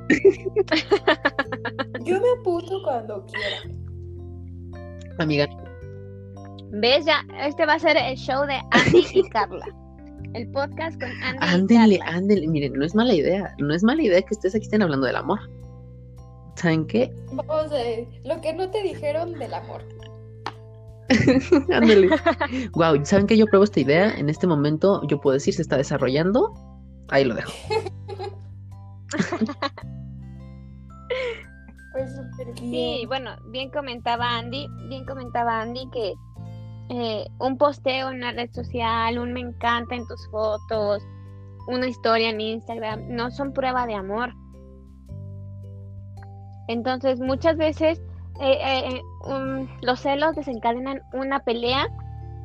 Yo me apunto cuando quiera. Amiga, ¿Ves? Ya, este va a ser el show de Andy y Carla. El podcast con Andy ándenle, ándenle. Miren, no es mala idea. No es mala idea que ustedes aquí estén hablando del amor. ¿Saben qué? Vamos a ver, lo que no te dijeron del amor. Ándale. wow, ¿saben qué? Yo pruebo esta idea. En este momento, yo puedo decir, se está desarrollando. Ahí lo dejo. Pues súper Sí, bien. bueno, bien comentaba Andy, bien comentaba Andy que eh, un posteo en una red social, un me encanta en tus fotos, una historia en Instagram, no son prueba de amor. Entonces, muchas veces eh, eh, un- los celos desencadenan una pelea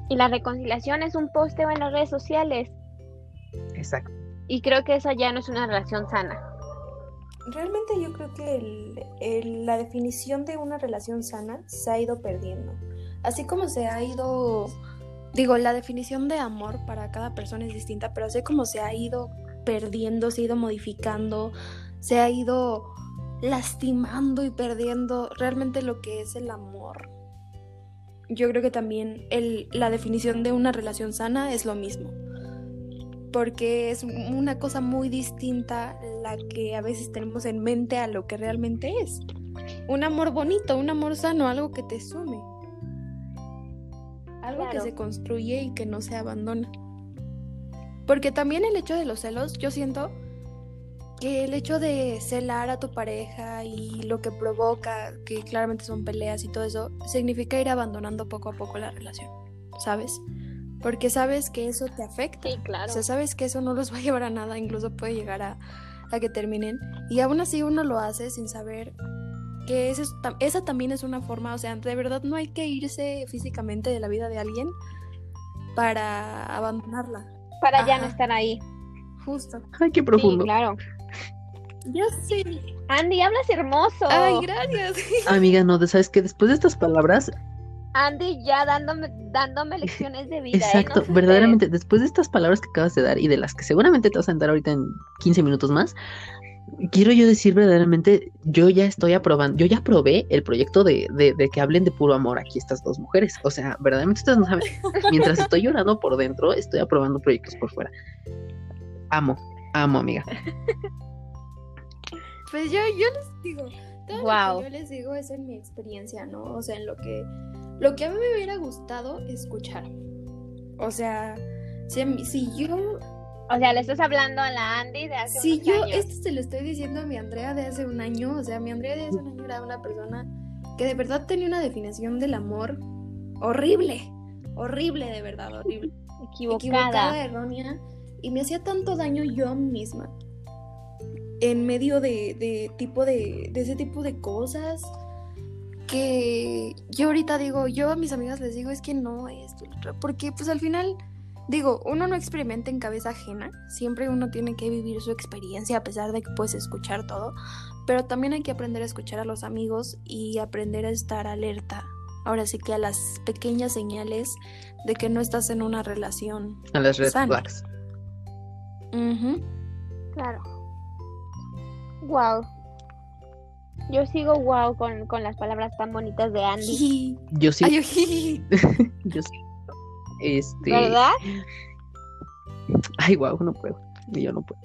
y la reconciliación es un posteo en las redes sociales. Exacto. Y creo que eso ya no es una relación sana. Realmente yo creo que el- el- la definición de una relación sana se ha ido perdiendo. Así como se ha ido, digo, la definición de amor para cada persona es distinta, pero así como se ha ido perdiendo, se ha ido modificando, se ha ido lastimando y perdiendo realmente lo que es el amor. Yo creo que también el- la definición de una relación sana es lo mismo porque es una cosa muy distinta la que a veces tenemos en mente a lo que realmente es. Un amor bonito, un amor sano, algo que te sume. Algo que Claro. se construye y que no se abandona. Porque también el hecho de los celos, yo siento que el hecho de celar a tu pareja y lo que provoca, que claramente son peleas y todo eso, significa ir abandonando poco a poco la relación, ¿sabes? Porque sabes que eso te afecta. Sí, claro. O sea, sabes que eso no los va a llevar a nada, incluso puede llegar a, a que terminen. Y aún así uno lo hace sin saber que es esa también es una forma, o sea, de verdad no hay que irse físicamente de la vida de alguien para abandonarla. Para ya no estar ahí. Justo. Ay, qué Sí, profundo. claro. Yo sí. Andy, hablas hermoso. Ay, gracias. Amiga, no, ¿sabes que Después de estas palabras, Andy ya dándome, dándome lecciones de vida. ¿eh? exacto, No verdaderamente, después de estas palabras que acabas de dar y de las que seguramente te vas a sentar ahorita en 15 minutos más, quiero yo decir verdaderamente, yo ya estoy aprobando, yo ya aprobé el proyecto de, de, de que hablen de puro amor aquí estas dos mujeres. O sea, verdaderamente ustedes no saben, mientras estoy llorando por dentro, estoy aprobando proyectos por fuera. Amo, amo, amiga. Pues yo, yo les digo, todo Guau. lo que yo les digo es en mi experiencia, ¿no? O sea, en lo que, lo que a mí me hubiera gustado escuchar. O sea, si, a mí- si yo O sea, le estás hablando a la Andy de hace unos yo años. esto se lo estoy diciendo a mi Andrea de hace un año, o sea, mi Andrea de hace un año era una persona que de verdad tenía una definición del amor horrible, horrible de verdad, horrible, equivocada. errónea, y me hacía tanto daño yo misma en medio de, de tipo de, de ese tipo de cosas que yo ahorita digo, yo a mis amigas les digo es que no esto, lo otro", porque pues al final Digo, uno no experimenta en cabeza ajena, siempre uno tiene que vivir su experiencia a pesar de que puedes escuchar todo, pero también hay que aprender a escuchar a los amigos y aprender a estar alerta. Ahora sí que a las pequeñas señales de que no estás en una relación. A las red Sana. flags. Claro. Wow. Yo sigo wow con, con las palabras tan bonitas de Andy. Yo sí, yo sí. Este. ¿Verdad? Ay, wow, no puedo. Ni Yo no puedo.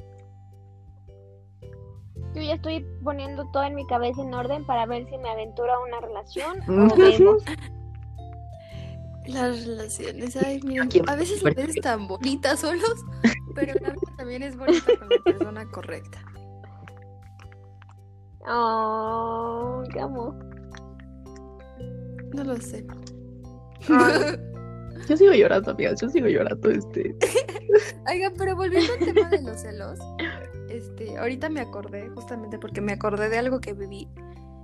Yo ya estoy poniendo todo en mi cabeza en orden para ver si me aventuro a una relación o vemos. Las relaciones, ay, miren, Aquí- a veces las ves tan bonitas solos, pero la vida también es bonita con la persona correcta. Oh, qué amo. No lo sé. Ay. Yo sigo llorando, amigas. Yo sigo llorando. Este. Oiga, pero volviendo al tema de los celos, este, ahorita me acordé, justamente porque me acordé de algo que viví.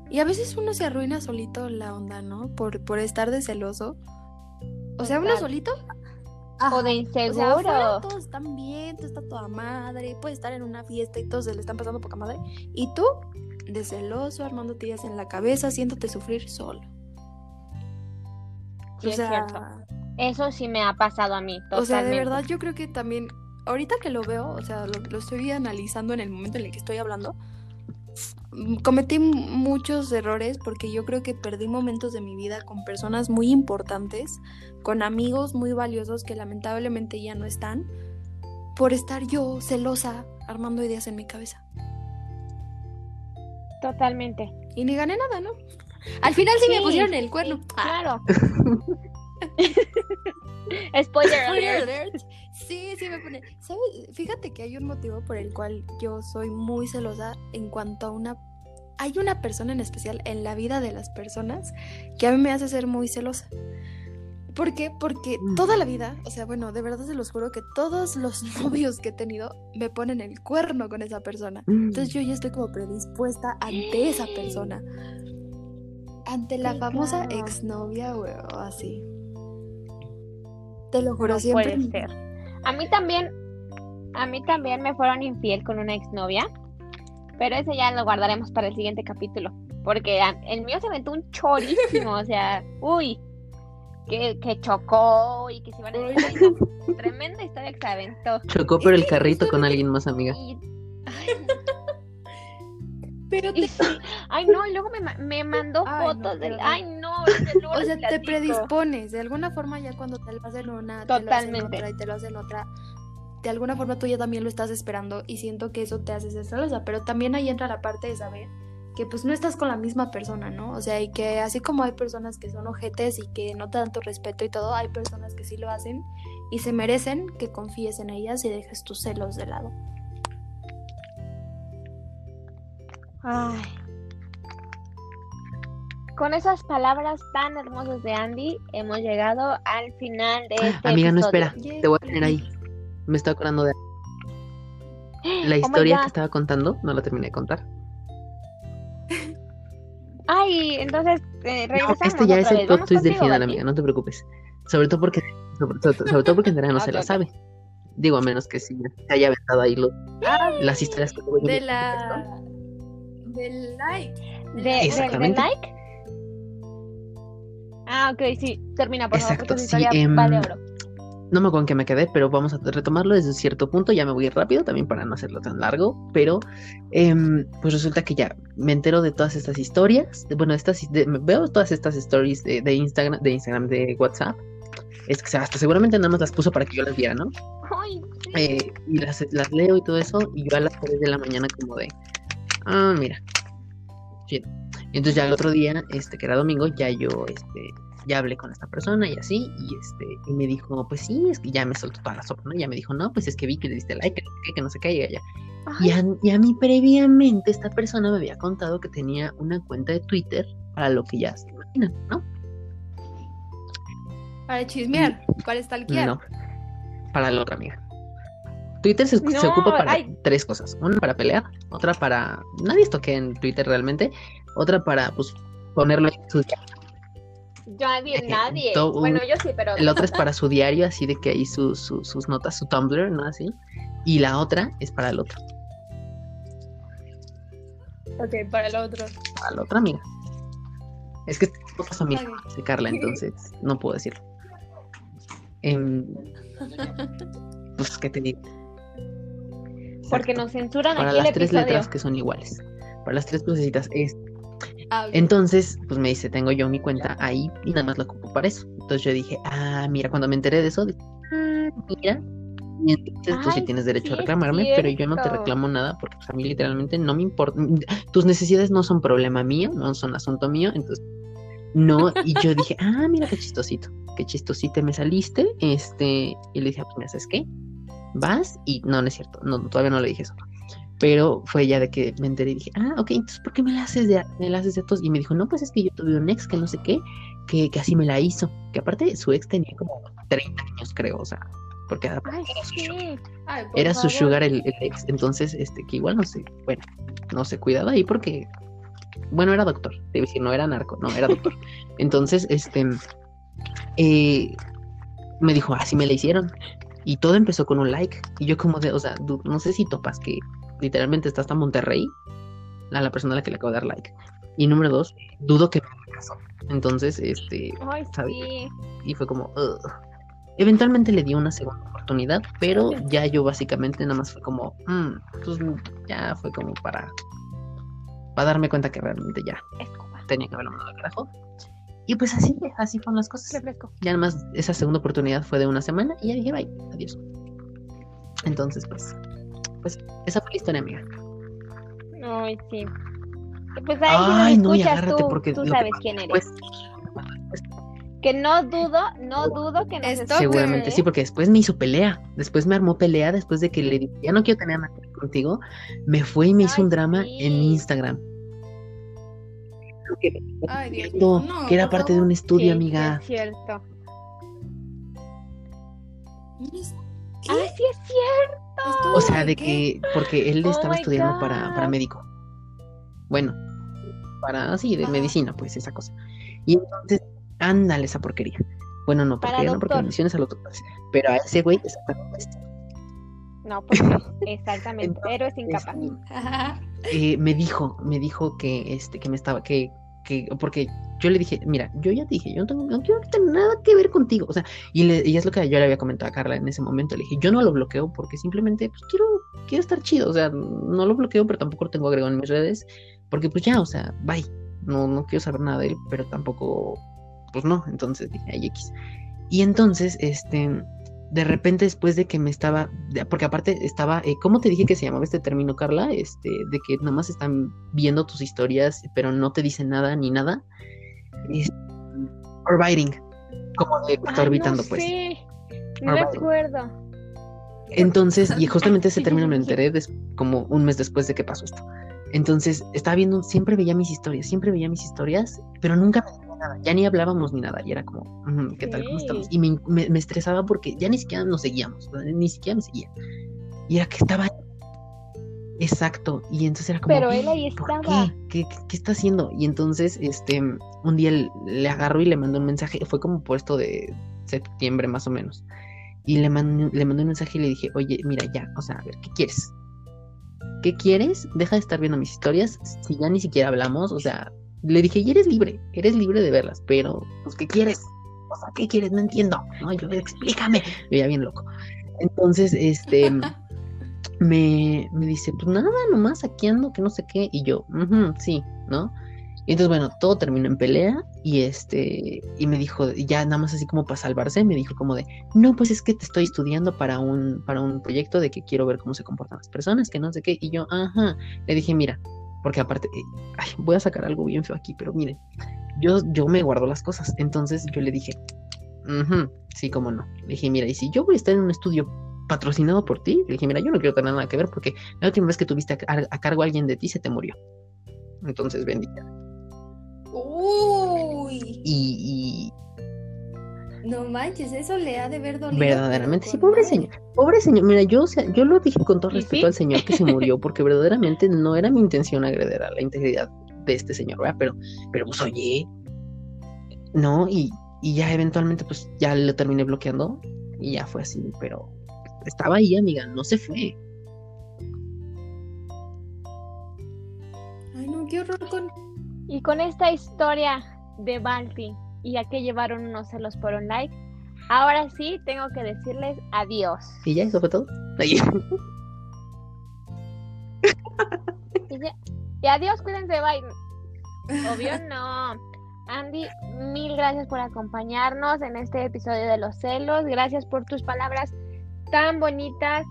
Y a veces uno se arruina solito la onda, ¿no? Por, por estar de celoso. O sea, uno solito. O de O sea, inseguro. afuera todos están bien, todo está toda madre, puedes estar en una fiesta y todos se le están pasando poca madre. Y tú, de celoso, armando tiras en la cabeza, haciéndote sufrir solo. Sí, o es sea, cierto. Eso sí me ha pasado a mí. Totalmente. o sea, de verdad yo creo que también, ahorita que lo veo, o sea, lo, lo estoy analizando en el momento en el que estoy hablando, cometí muchos errores porque yo creo que perdí momentos de mi vida con personas muy importantes, con amigos muy valiosos que lamentablemente ya no están, por estar yo celosa armando ideas en mi cabeza. Totalmente. Y ni gané nada, ¿no? Al final sí, me pusieron el cuerno. Sí, claro. Spoiler alert. alert. Sí, sí me pone. ¿Sabes? Fíjate que hay un motivo por el cual yo soy muy celosa en cuanto a una. Hay una persona en especial en la vida de las personas que a mí me hace ser muy celosa. ¿Por qué? Porque Mm. toda la vida, o sea, bueno, de verdad se los juro que todos los novios que he tenido me ponen el cuerno con esa persona. Entonces yo ya estoy como predispuesta ante esa persona. Ante la famosa exnovia o así. Te lo juro, No siempre. puede ser. A mí también, a mí también me fueron infiel con una exnovia, pero eso ya lo guardaremos para el siguiente capítulo, porque el mío se aventó un chorísimo, o sea, uy, que, que chocó y que se iban a... Ay, no, tremenda historia que se aventó. Chocó por el carrito con alguien más, amiga. Y, Pero y te, sí, ay no, y luego me, me mandó Ay, no, fotos del... pero- Ay no, o sea, te predispones. De alguna forma, ya cuando te lo hacen una, te lo hacen otra y te lo hacen otra. De alguna forma tú ya también lo estás esperando y siento que eso te hace ser celosa. Pero también ahí entra la parte de saber que pues no estás con la misma persona, ¿no? O sea, y que así como hay personas que son ojetes y que no te dan tu respeto y todo, hay personas que sí lo hacen y se merecen que confíes en ellas y dejes tus celos de lado. Ay. Con esas palabras tan hermosas de Andy, hemos llegado al final de este Amiga, no espera. Te voy a tener ahí. Me estoy acordando de la Oh historia que estaba contando. No la terminé de contar. Ay, entonces eh, No, regresamos este ya es el plot twist del final, amiga. No te preocupes. Sobre todo porque, sobre, sobre- sobre todo porque Andrea no se la sabe. Digo, a menos que sí se haya aventado ahí lo- Ah, las historias que de la... Del like. De Exactamente. like. Ah, ok, sí. Termina, por favor, Exacto, tu sí, em, vale oro. No me acuerdo en qué me quedé, pero vamos a retomarlo desde cierto punto. Ya me voy rápido también para no hacerlo tan largo. Pero em, pues resulta que ya me entero de todas estas historias. de- bueno, estas de- veo todas estas stories de, de Instagram, de Instagram, de WhatsApp. Es que hasta seguramente nada más las puso para que yo las viera, ¿no? Ay, sí. Eh, y las, las leo y todo eso. Y yo a las 3 de la mañana como de, ah, mira. Chido. Y entonces ya el otro día, este, que era domingo, ya yo, este, ya hablé con esta persona y así, y este, y me dijo, pues sí, es que ya me soltó toda la sopa, ¿no? Ya me dijo, no, pues es que vi que le diste like, que no sé qué, que no sé qué, y Y a, y a mí previamente esta persona me había contado que tenía una cuenta de Twitter para lo que ya se imaginan, ¿no? Para chismear, para stalkear. No, para la otra amiga. Twitter se, se ocupa para ay. tres cosas. Una para pelear, otra para... Nadie estoquea en Twitter realmente. Otra para, pues, ponerlo en su... nadie, nadie. todo- Bueno, yo sí, pero. La otra es para su diario, así de que ahí su- su- sus notas, su Tumblr, ¿no? Así. Y la otra es para el otro. Ok, para la otra. A la otra amiga. Es que es Ok. de Carla, entonces no puedo decirlo. Em, pues, ¿qué te digo? Porque Exacto. nos censuran Para aquí las el tres episodio. letras que son iguales. Para las tres crucecitas. Es... Entonces, pues me dice, tengo yo mi cuenta ahí y nada más la ocupo para eso. Entonces yo dije, ah, mira, cuando me enteré de eso, dije, ah, mira. Y entonces tú sí Ay, tienes derecho sí a reclamarme, pero yo no te reclamo nada porque pues, a mí literalmente no me importa. Tus necesidades no son problema mío, no son asunto mío, entonces no. Y yo dije, ah, mira qué chistosito, qué chistosito me saliste. Este, y le dije, ah, pues mira, ¿sabes qué? Vas y no, no es cierto, no, todavía no le dije eso. Pero fue ya de que me enteré y dije, ah, ok, entonces ¿por qué me la haces de, me la haces de tos? Y me dijo, no, pues es que yo tuve un ex que no sé qué, que, que así me la hizo. Que aparte su ex tenía como 30 años, creo, o sea, porque Ay, era su sugar, Ay, por era su favor. sugar el, el ex. Entonces, este, que igual no sé, bueno, no se cuidaba ahí porque, bueno, era doctor, debe decir, no era narco, no, era doctor. Entonces, este, eh, me dijo, así me la hicieron. Y todo empezó con un like. Y yo como de, o sea, no sé si topas que literalmente está hasta Monterrey, a la persona a la que le acabo de dar like. Y número dos, dudo que me haga caso. Entonces, este, Ay, sí. y fue como, "Ugh". Eventualmente le di una segunda oportunidad, pero ya yo básicamente nada más fue como, "Mm", pues ya fue como para, para darme cuenta que realmente ya tenía que haberlo mandado al carajo. Y pues así, así fueron las cosas. Refresco. Ya nada más esa segunda oportunidad fue de una semana y ya dije, bye, adiós. Entonces, pues, pues esa fue la historia, amiga. Ay, sí. Pues ahí Ay, si no, y escuchas, agárrate tú, porque tú que sabes quién eres. después- Que no dudo, no dudo que nos Seguramente ¿eh? sí, porque después me hizo pelea. Después me armó pelea después de que le dije, ya no quiero tener nada contigo. Me fue y me hizo un drama sí. en Instagram. Que, Ay, Dios cierto, mío, no, que era parte de un estudio, Sí, amiga. Es cierto. ¿Qué? Ay, sí es cierto. O sea, de ¿Qué? que, porque él Oh estaba estudiando para, para médico. Bueno, para así, de medicina, pues esa cosa. Y entonces, ándale esa porquería. Bueno, no, Para porquería no, porque menciones al otro. pues, Pero a ese güey exactamente esto. No, pues exactamente. Entonces, Héroes incapaz. Ajá. eh, me dijo, me dijo que este, que me estaba, que, que, porque yo le dije, mira, yo ya te dije, yo no, tengo, no quiero tener nada que ver contigo. O sea, y, le, y es lo que yo le había comentado a Carla en ese momento. Le dije, yo no lo bloqueo porque simplemente pues, quiero, quiero estar chido. O sea, no lo bloqueo, pero tampoco lo tengo agregado en mis redes. Porque pues ya, o sea, bye. No, no quiero saber nada de él, pero tampoco, pues no. Entonces dije, ay, X. Y entonces, este, de repente después de que me estaba, porque aparte estaba, eh, ¿cómo te dije que se llamaba este término, Carla? Este, de que nada más están viendo tus historias, pero no te dicen nada ni nada. Es, orbiting, como de Ay, orbitando, no pues. sé. No Alright. recuerdo. Entonces, y justamente ese término me enteré des- como un mes después de que pasó esto. Entonces, estaba viendo, siempre veía mis historias, siempre veía mis historias, pero nunca me nada, ya ni hablábamos ni nada, y era como, "Ujú, ¿qué tal? ¿Cómo estamos? Y me, me- me estresaba porque ya ni siquiera nos seguíamos, ni siquiera me seguía. Y era que estaba. Exacto, y entonces era como, Pero él ahí ¿por estaba. qué? ¿Qué, qué- qué está haciendo? Y entonces, este, un día le, le agarró y le mandó un mensaje, fue como por esto de septiembre más o menos. Y le mandé, le mandé un mensaje y le dije, oye, mira, ya, o sea, a ver, ¿qué quieres? ¿Qué quieres? Deja de estar viendo mis historias, si ya ni siquiera hablamos, o sea, le dije, y eres libre, eres libre de verlas, pero, pues, ¿qué quieres? O sea, ¿qué quieres? No entiendo. No, yo, explícame. Yo ya bien loco. Entonces, este, me, me dice, pues nada, nomás aquí ando, que no sé qué, y yo, "Ujú, sí, ¿no? Y entonces, bueno, todo terminó en pelea y este, y me dijo, ya nada más así como para salvarse, me dijo como de, no, pues es que te estoy estudiando para un, para un proyecto de que quiero ver cómo se comportan las personas, que no sé qué, y yo, ajá, le dije, mira, porque aparte, eh, ay, voy a sacar algo bien feo aquí, pero miren, yo, yo me guardo las cosas, entonces yo le dije, "Ujú, sí, cómo no, le dije, mira, y si yo voy a estar en un estudio patrocinado por ti, le dije, mira, yo no quiero tener nada que ver porque la última vez que tuviste a, a- a cargo a alguien de ti se te murió. Entonces, bendita. Uy. Y, No manches, eso le ha de ver dolido. verdaderamente, sí, pobre señor, pobre señor. Mira, yo, o sea, yo lo dije con todo ¿Y respeto sí? al señor que se murió porque verdaderamente no era mi intención agredir a la integridad de este señor, ¿verdad? Pero, pero pues oye, no, y, y ya eventualmente pues ya lo terminé bloqueando y ya fue así, pero estaba ahí, amiga, no se fue. Ay, no qué horror con... Y con esta historia de Balti y a que llevaron unos celos por un like, ahora sí tengo que decirles adiós. ¿Y ya eso fue todo? Y, ya- y adiós, cuídense, bye. Obvio no. Andy, mil gracias por acompañarnos en este episodio de los celos. Gracias por tus palabras tan bonitas,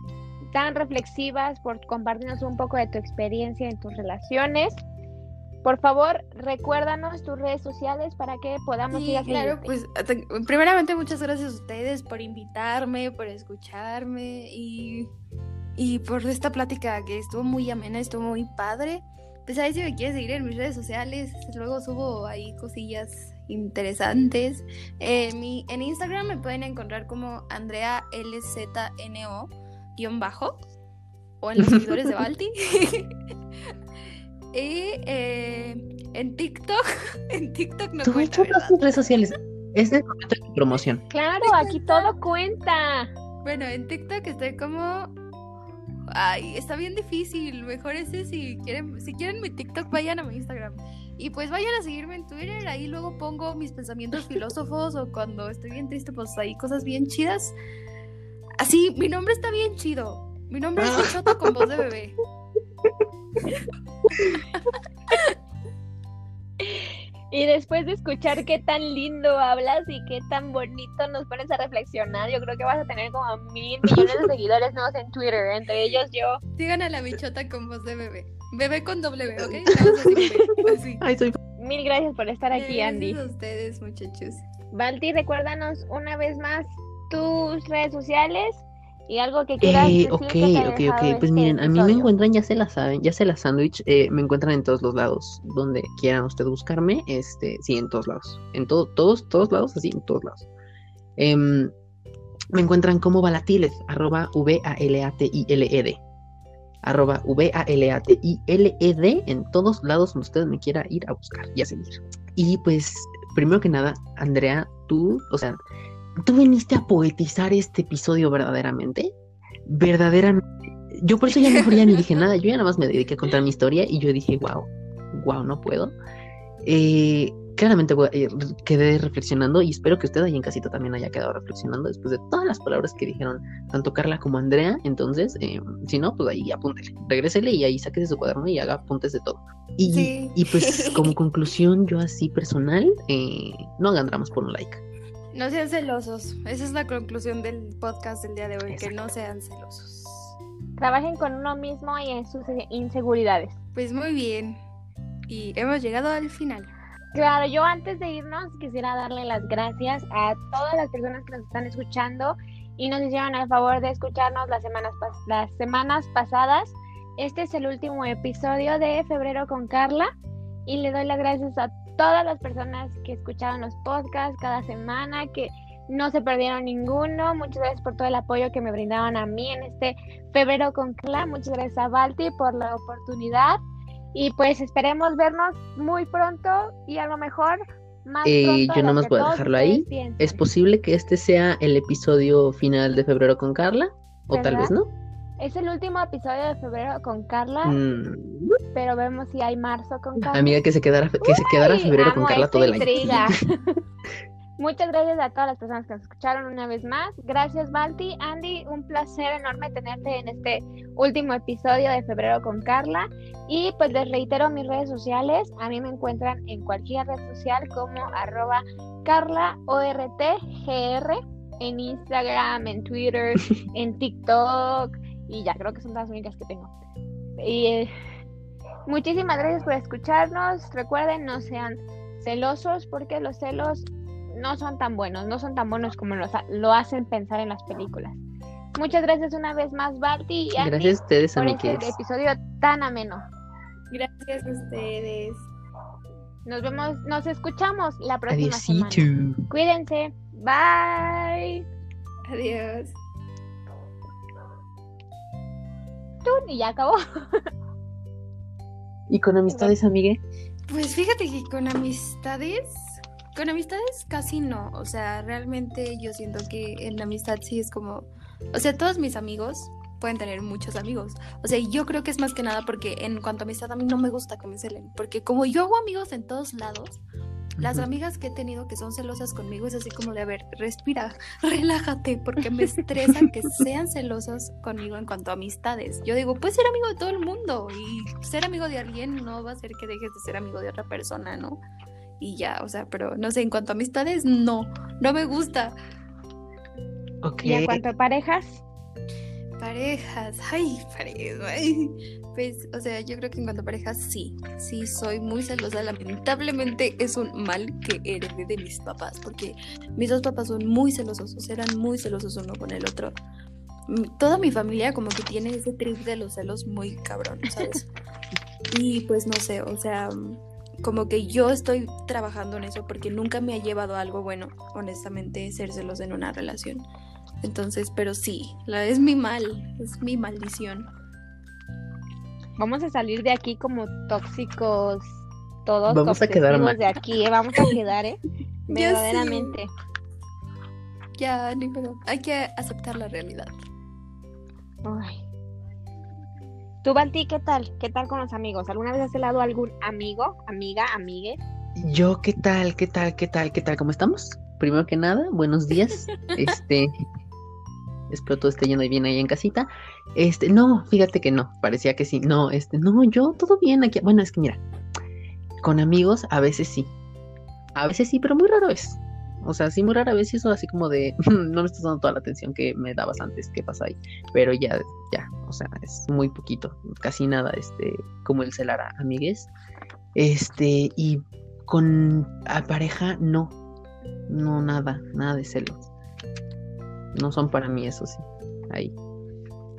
tan reflexivas, por compartirnos un poco de tu experiencia en tus relaciones. Por favor, recuérdanos tus redes sociales para que podamos Sí, ir a claro, pues primeramente muchas gracias a ustedes por invitarme, por escucharme y, y por esta plática que estuvo muy amena, estuvo muy padre. Pues ahí si me quieres seguir en mis redes sociales, luego subo ahí cosillas interesantes. Eh, mi, en Instagram me pueden encontrar como Andrea LZNO guion bajo o en los seguidores de Balti. y eh, en TikTok, en TikTok no Tú cuenta, tus redes sociales. Es el momento de tu promoción. Claro, aquí todo cuenta. Bueno, en TikTok estoy como. Ay, está bien difícil. Mejor ese si quieren, si quieren mi TikTok, vayan a mi Instagram. Y pues vayan a seguirme en Twitter. Ahí luego pongo mis pensamientos filósofos o cuando estoy bien triste, pues hay cosas bien chidas. Así, mi nombre está bien chido. Mi nombre es Bichota con voz de bebé. Y después de escuchar qué tan lindo hablas y qué tan bonito nos pones a reflexionar, yo creo que vas a tener como mil millones de seguidores nuevos en Twitter, entre ellos yo. Sigan a la bichota con voz de bebé. Bebé con doble ¿ok? Así. Ay, soy Mil gracias por estar aquí, Gracias Andy. a ustedes, muchachos. Balti, recuérdanos una vez más tus redes sociales y algo que quieras Eh, ok, que ok, ok. Pues este miren, a mí me encuentran, ya se la saben, ya se la sándwich, eh, me encuentran en todos los lados, donde quieran ustedes buscarme, este, sí, en todos lados, en todo, todos, todos lados, así, en todos lados. Em, me encuentran como Valatiles, arroba V-A-L-A-T-I-L-E-D, arroba V-A-L-A-T-I-L-E-D, en todos lados donde usted me quiera ir a buscar y a seguir. Y pues, primero que nada, Andrea, tú, o sea, tú viniste a poetizar este episodio verdaderamente. Verdaderamente. Yo por eso ya mejor ya ni dije nada. Yo ya nada más me dediqué a contar mi historia y yo dije, wow, wow, no puedo. Eh, claramente eh, quedé reflexionando y espero que usted ahí en casita también haya quedado reflexionando después de todas las palabras que dijeron tanto Carla como Andrea. Entonces, eh, si no, pues ahí apúntele, regrésele y ahí sáquese su cuaderno y haga apuntes de todo. Y, Sí. y pues como conclusión, yo así personal, eh, no hagan dramas por un like. No sean celosos. Esa es la conclusión del podcast del día de hoy, que Exacto. no sean celosos. Trabajen con uno mismo y en sus inseguridades. Pues muy bien. Y hemos llegado al final. Claro, yo antes de irnos quisiera darle las gracias a todas las personas que nos están escuchando y nos hicieron el favor de escucharnos las semanas, las semanas pasadas. Este es el último episodio de Febrero con Carla y le doy las gracias a todas las personas que escucharon los podcasts cada semana, que no se perdieron ninguno. Muchas gracias por todo el apoyo que me brindaron a mí en este Febrero con Carla. Muchas gracias a Balti por la oportunidad. Y pues esperemos vernos muy pronto y a lo mejor más Eh, yo nomás voy a dejarlo ahí. piensan. ¿Es posible que este sea el episodio final de febrero con Carla? O tal vez no. Es el último episodio de febrero con Carla, Mm, pero vemos si hay marzo con Carla. amiga, que se quedara, que se quedara Uy, febrero con Carla todo el año. Muchas gracias a todas las personas que nos escucharon una vez más. Gracias, Balti. Andy, un placer enorme tenerte en este último episodio de Febrero con Carla. Y pues les reitero mis redes sociales. A mí me encuentran en cualquier red social como arroba carlaortgr en Instagram, en Twitter, en TikTok. Y ya creo que son las únicas que tengo. Y eh, muchísimas gracias por escucharnos. Recuerden, no sean celosos porque los celos no son tan buenos, no son tan buenos como los ha- lo hacen pensar en las películas. Muchas gracias una vez más, Balti y Andy, Gracias a ustedes, por este amigues. episodio tan ameno. Gracias a ustedes. Nos vemos, nos escuchamos la próxima semana. Cuídense. Bye. Adiós. Tun, Y ya acabó. Y con amistades, amigue. Pues fíjate que con amistades, con amistades casi no. O sea, realmente yo siento que en la amistad sí es como, o sea, todos mis amigos pueden tener muchos amigos. O sea, yo creo que es más que nada porque en cuanto a amistad a mí no me gusta que me celen, porque como yo hago amigos en todos lados, las amigas que he tenido que son celosas conmigo es así como de, a ver, respira, relájate, porque me estresa que sean celosas conmigo en cuanto a amistades. Yo digo, puedes ser amigo de todo el mundo y ser amigo de alguien no va a hacer que dejes de ser amigo de otra persona, ¿no? Y ya, o sea, pero no sé, en cuanto a amistades, no, no me gusta. ¿Y en cuanto a parejas? Parejas, ay, parejas, ay. Pues, o sea, yo creo que en cuanto a parejas, sí, sí, soy muy celosa. Lamentablemente es un mal que heredé de mis papás, porque mis dos papás son muy celosos, o sea, eran muy celosos uno con el otro. Toda mi familia como que tiene ese trip de los celos muy cabrón, ¿sabes? Y pues no sé, o sea, como que yo estoy trabajando en eso porque nunca me ha llevado a algo bueno, honestamente, ser celosa en una relación. Entonces, pero sí, la, es mi mal, es mi maldición. Vamos a salir de aquí como tóxicos todos. Vamos a quedar mal. de aquí, ¿eh? vamos a quedar, ¿eh? Verdaderamente. Ya, ni pedo. Hay que aceptar la realidad. Ay. Tú, Balti, ¿qué tal? ¿Qué tal con los amigos? ¿Alguna vez has helado algún amigo, amiga, amigue? Yo, ¿qué tal? ¿Qué tal? ¿Qué tal? ¿Qué tal? ¿Cómo estamos? Primero que nada, buenos días. este, espero todo esté yendo bien ahí en casita. Este, no, fíjate que no, parecía que sí. No, este, no, yo todo bien aquí. Bueno, es que mira, con amigos a veces sí. A veces sí, pero muy raro es. O sea, sí, muy rara vez eso así como de, no me estás dando toda la atención que me dabas antes, ¿qué pasa ahí? Pero ya, ya, o sea, es muy poquito, casi nada, este, como el celar a amigues. Este, y con a pareja, no, no, nada, nada de celos no son para mí, eso sí. Ahí.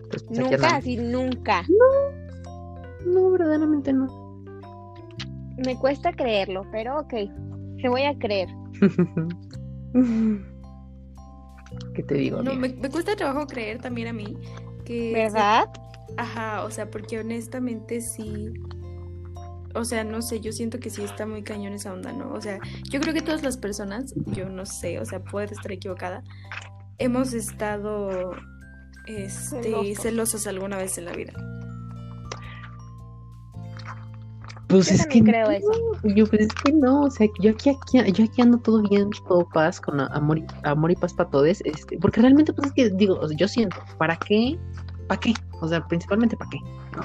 Pues, nunca, así nunca. No, no, verdaderamente no. Me cuesta creerlo, pero ok, se voy a creer. ¿Qué te digo? No, me, cuesta trabajo creer también a mí. Que ¿Verdad? Ajá, o sea, porque honestamente sí. O sea, no sé, yo siento que sí está muy cañón esa onda, ¿no? O sea, yo creo que todas las personas, yo no sé, o sea, puede estar equivocada, hemos estado este, celosos alguna vez en la vida. Pues es que creo eso. Yo pues es que no, o sea, yo aquí, aquí, yo aquí ando todo bien, todo paz, con amor y, amor y paz para todos, este, porque realmente pues es que digo, yo siento, ¿para qué? ¿Para qué? O sea, principalmente ¿para qué? ¿no?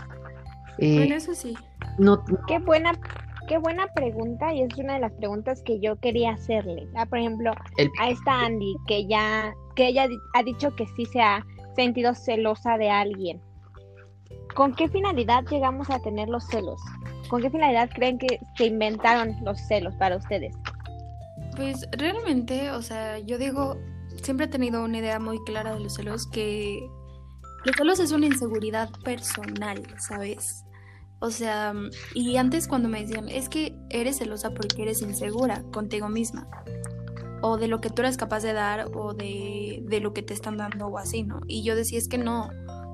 Eh, bueno, eso sí. No, Qué buena qué buena pregunta y es una de las preguntas que yo quería hacerle. Ah, por ejemplo, a esta Andy, que ya, que ella ha dicho que sí se ha sentido celosa de alguien. ¿Con qué finalidad llegamos a tener los celos? ¿Con qué finalidad creen que se inventaron los celos para ustedes? Pues realmente, o sea, yo digo, siempre he tenido una idea muy clara de los celos que los celos es una inseguridad personal, ¿sabes? O sea, y antes cuando me decían, es que eres celosa porque eres insegura contigo misma, o de lo que tú eres capaz de dar, o de, de lo que te están dando, o así, ¿no? Y yo decía, es que no,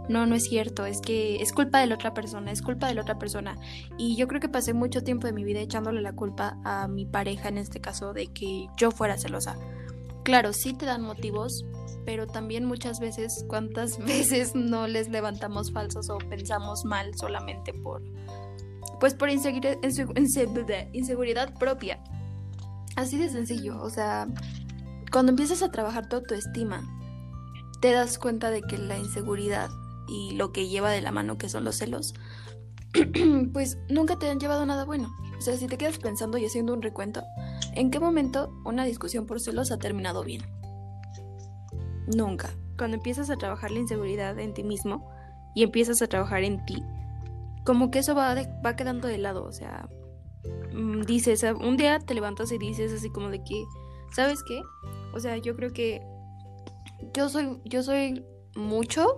no, no es cierto, es que es culpa de la otra persona, es culpa de la otra persona. Y yo creo que pasé mucho tiempo de mi vida echándole la culpa a mi pareja, en este caso, de que yo fuera celosa. Claro, sí te dan motivos, pero también muchas veces, ¿cuántas veces no les levantamos falsos o pensamos mal solamente por, pues por inseguridad, inseguridad propia? Así de sencillo, o sea, cuando empiezas a trabajar tu autoestima, te das cuenta de que la inseguridad y lo que lleva de la mano, que son los celos, pues nunca te han llevado nada bueno. O sea, si te quedas pensando y haciendo un recuento, ¿en qué momento una discusión por celos ha terminado bien? Nunca. Cuando empiezas a trabajar la inseguridad en ti mismo y empiezas a trabajar en ti, como que eso va, va quedando de lado. O sea, dices, un día te levantas y dices así como de que, ¿sabes qué? O sea, yo creo que yo soy, yo soy mucho,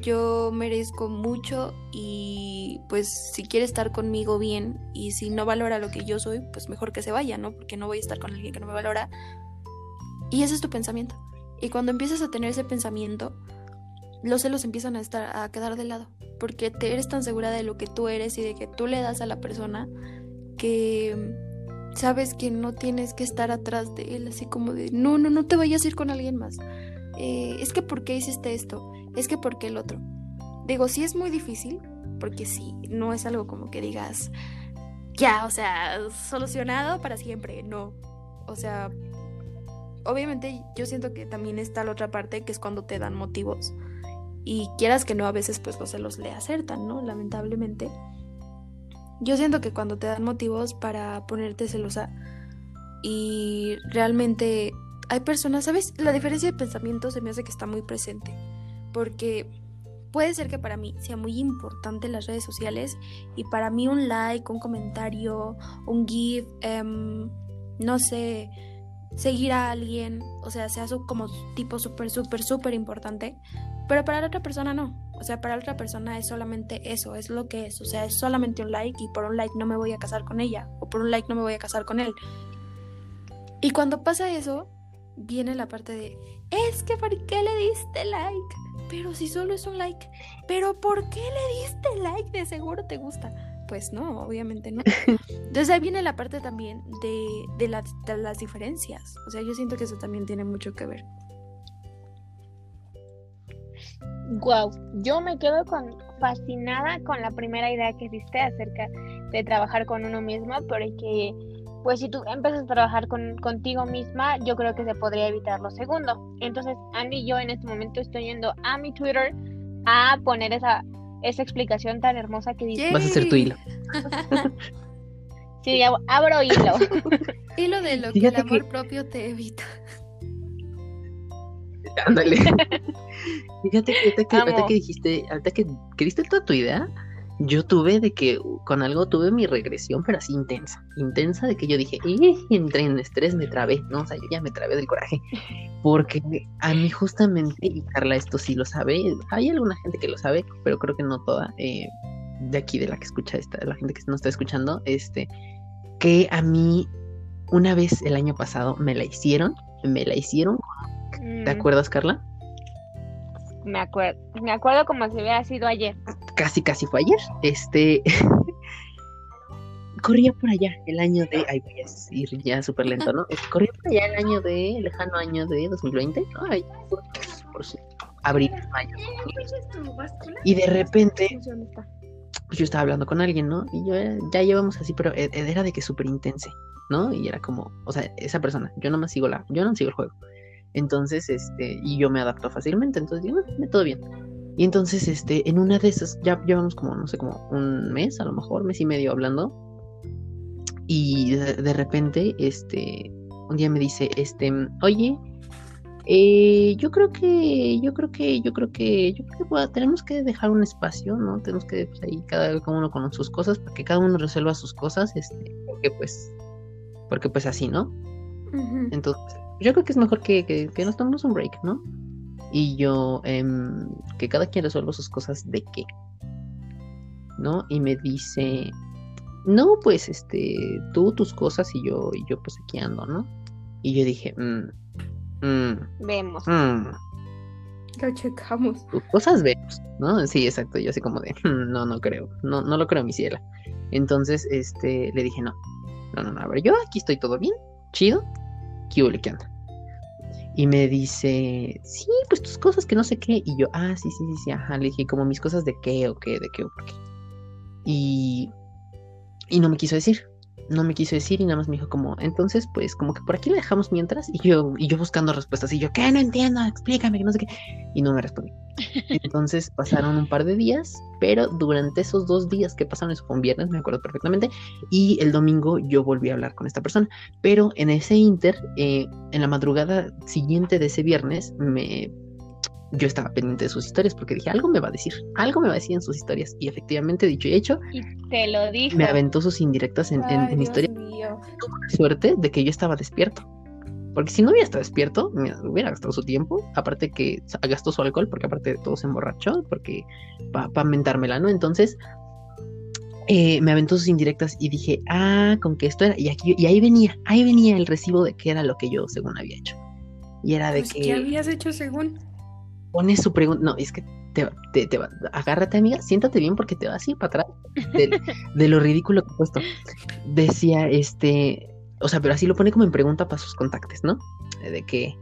yo merezco mucho y pues si quiere estar conmigo bien y si no valora lo que yo soy, pues mejor que se vaya, ¿no? Porque no voy a estar con alguien que no me valora. Y ese es tu pensamiento. Y cuando empiezas a tener ese pensamiento, los celos empiezan a estar a quedar de lado, porque te eres tan segura de lo que tú eres y de que tú le das a la persona que sabes que no tienes que estar atrás de él, así como de, no, no, no te vayas a ir con alguien más. Eh, es que ¿por qué hiciste esto? Es que ¿por qué el otro? digo, sí es muy difícil, porque sí, no es algo como que digas, ya, o sea, solucionado para siempre, no. O sea, obviamente yo siento que también está la otra parte, que es cuando te dan motivos. Y quieras que no, a veces pues los celos le acertan, ¿no? Lamentablemente. Yo siento que cuando te dan motivos para ponerte celosa y realmente hay personas, ¿sabes? La diferencia de pensamiento se me hace que está muy presente. Porque puede ser que para mí sea muy importante las redes sociales y para mí un like, un comentario, un GIF, em, no sé, seguir a alguien, o sea, sea como tipo súper, súper, súper importante, pero para la otra persona no. O sea, para la otra persona es solamente eso, es lo que es. O sea, es solamente un like y por un like no me voy a casar con ella o por un like no me voy a casar con él. Y cuando pasa eso, viene la parte de, es que ¿por qué le diste like? Pero si solo es un like. Pero ¿por qué le diste like? De seguro te gusta. Pues no, obviamente no. Entonces ahí viene la parte también de, de, las diferencias. O sea, yo siento que eso también tiene mucho que ver. Wow, yo me quedo con fascinada con la primera idea que diste acerca de trabajar con uno mismo, porque pues si tú empiezas a trabajar con, contigo misma, yo creo que se podría evitar lo segundo. Entonces, Andy y yo en este momento estoy yendo a mi Twitter a poner esa, esa explicación tan hermosa que dice. Vas a hacer tu hilo. sí, abro hilo. hilo de lo que el amor propio te evita. Ándale. Fíjate que ahorita que, dijiste, ahorita que, que diste toda tu idea, yo tuve de que con algo tuve mi regresión, pero así intensa, intensa de que yo dije, y entré en estrés, me trabé, ¿no? O sea, yo ya me trabé del coraje, porque a mí justamente, y Carla esto sí lo sabe, hay alguna gente que lo sabe, pero creo que no toda, eh, de aquí, de la que escucha esta, la gente que no está escuchando, este, que a mí una vez el año pasado me la hicieron, me la hicieron, ¿te mm. acuerdas, Carla? Me acuerdo, me acuerdo como si hubiera sido ayer. Casi, casi fue ayer. Este corría por allá el año de, ay, voy a ir ya súper lento, ¿no? Corría por allá el año de, lejano año de 2020, ay, por, por abril, mayo. Y de repente, pues yo estaba hablando con alguien, ¿no? Y yo, ya llevamos así, pero e, era de que súper intense, ¿no? Y era como, o sea, esa persona, yo no me sigo la, yo no sigo el juego. Entonces, este, y yo me adapto fácilmente, entonces digo, me todo bien. Y entonces, este, en una de esas, ya llevamos como, no sé, como un mes, a lo mejor, mes y medio hablando. Y de, repente, este, un día me dice, este, oye, eh, yo creo que, yo creo que, yo creo que, yo creo que tenemos que dejar un espacio, ¿no? Tenemos que, pues ahí cada uno con sus cosas, para que cada uno resuelva sus cosas, este, porque pues, porque pues así, ¿no? Entonces, yo creo que es mejor que, que, nos tomemos un break, ¿no? Y yo, em, que cada quien resuelva sus cosas de qué, ¿no? Y me dice, no, pues, este, tú tus cosas y yo, y yo pues aquí ando, ¿no? Y yo dije, mmm, mmm, vemos. Mmm, lo checamos. Tus cosas vemos, ¿no? Sí, exacto. Yo así como de, mm, no, no creo, no, no lo creo, mi ciela. Entonces, este, le dije, no, no, no, no, a ver, yo aquí estoy todo bien, chido, ¿qué ¿qué anda? Y me dice, sí, pues tus cosas que no sé qué. Y yo, ah, sí, sí, sí, sí, ajá. Le dije, como mis cosas de qué o qué, de qué o por qué. Y, y no me quiso decir. No me quiso decir y nada más me dijo como, entonces, pues, como que por aquí le dejamos mientras. Y yo, y yo buscando respuestas. Y yo, ¿qué? No entiendo, explícame, que no sé qué. Y no me respondió. Entonces pasaron un par de días, pero durante esos dos días que pasaron, eso fue un viernes, me acuerdo perfectamente, y el domingo yo volví a hablar con esta persona. Pero en ese inter, eh, en la madrugada siguiente de ese viernes, me yo estaba pendiente de sus historias porque dije, algo me va a decir, algo me va a decir en sus historias. Y efectivamente, dicho y hecho, y te lo dijo. me aventó sus indirectas en, en, en historia. Suerte de que yo estaba despierto. Porque si no hubiera estado despierto, hubiera gastado su tiempo. Aparte que gastó su alcohol, porque aparte de todo se emborrachó, porque para pa mentármela, ¿no? Entonces, eh, me aventó sus indirectas y dije, ah, con que esto era. Y, aquí, y ahí venía, ahí venía el recibo de que era lo que yo según había hecho. Y era de pues, que. ¿Qué habías hecho según? Pone su pregunta. No, es que te, te, te, agárrate, amiga, siéntate bien porque te vas a ir para atrás de, de lo ridículo que he puesto. Decía, este, o sea, pero así lo pone como en pregunta para sus contactos, ¿no? De que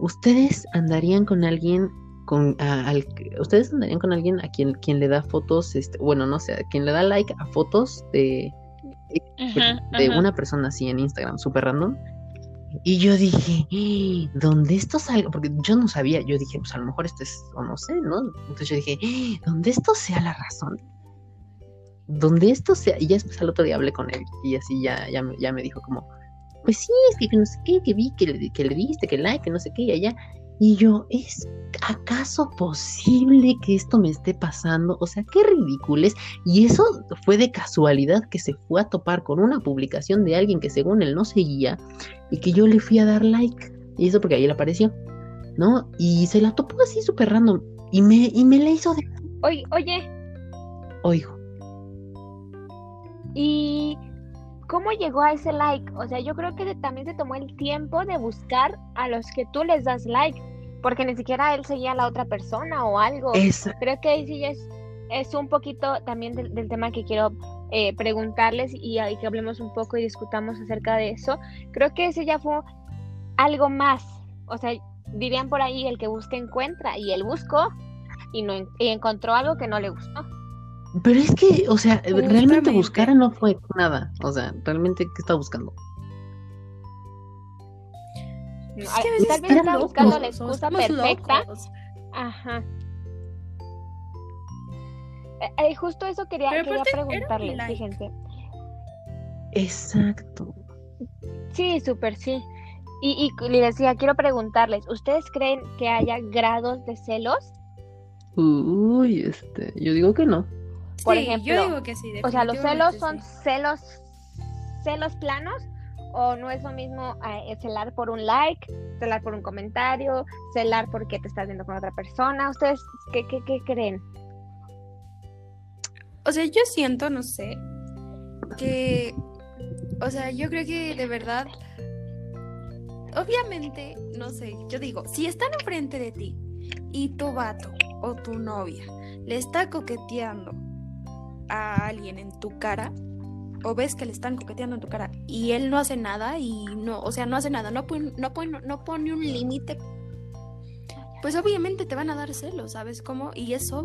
ustedes andarían con alguien con al ustedes andarían con alguien a quien quien le da fotos este bueno no sé a quien le da like a fotos de de una persona así en Instagram súper random y yo dije. ¿dónde esto salga? porque yo no sabía yo dije pues a lo mejor esto es o no sé no entonces yo dije. ¿dónde esto sea la razón donde esto sea y ya después al otro día hablé con él y así ya ya, ya me dijo como pues sí, es que, no sé qué, que vi que le, que le diste, que like, que no sé qué, y allá. Y yo, ¿es acaso posible que esto me esté pasando? O sea, qué ridículo es. Y eso fue de casualidad que se fue a topar con una publicación de alguien que según él no seguía y que yo le fui a dar like. Y eso porque ahí le apareció, ¿no? Y se la topó así súper random. Y me, y me la hizo de... Oye, oye. Oigo. Y ¿cómo llegó a ese like? O sea, yo creo que también se tomó el tiempo de buscar a los que tú les das like, porque ni siquiera él seguía a la otra persona o algo. Creo que ahí sí es, es un poquito también del, tema que quiero eh, preguntarles y, y, que hablemos un poco y discutamos acerca de eso. Creo que ese ya fue algo más. O sea, dirían por ahí, el que busca encuentra, y él buscó y, no, y encontró algo que no le gustó. Pero es que, o sea, realmente buscar no fue nada. O sea, realmente, ¿qué está buscando? tal vez está buscando la excusa perfecta. Ajá. Eh, eh, justo eso quería, quería preguntarle, fíjense. Exacto. Sí, súper sí. Y, y le decía, quiero preguntarles, ¿ustedes creen que haya grados de celos? Uy, este, yo digo que no. Por ejemplo, yo digo que sí. O sea, los celos son celos, celos planos o no es lo mismo eh, celar por un like, celar por un comentario, celar porque te estás viendo con otra persona. ¿Ustedes qué, qué, qué creen? O sea, yo siento, no sé, que, o sea, yo creo que de verdad, obviamente, no sé, yo digo, si están enfrente de ti y tu vato o tu novia le está coqueteando a alguien en tu cara o ves que le están coqueteando en tu cara y él no hace nada y no, o sea, no hace nada, no pone, no pone, no pone un límite, pues obviamente te van a dar celos, ¿sabes cómo? Y eso...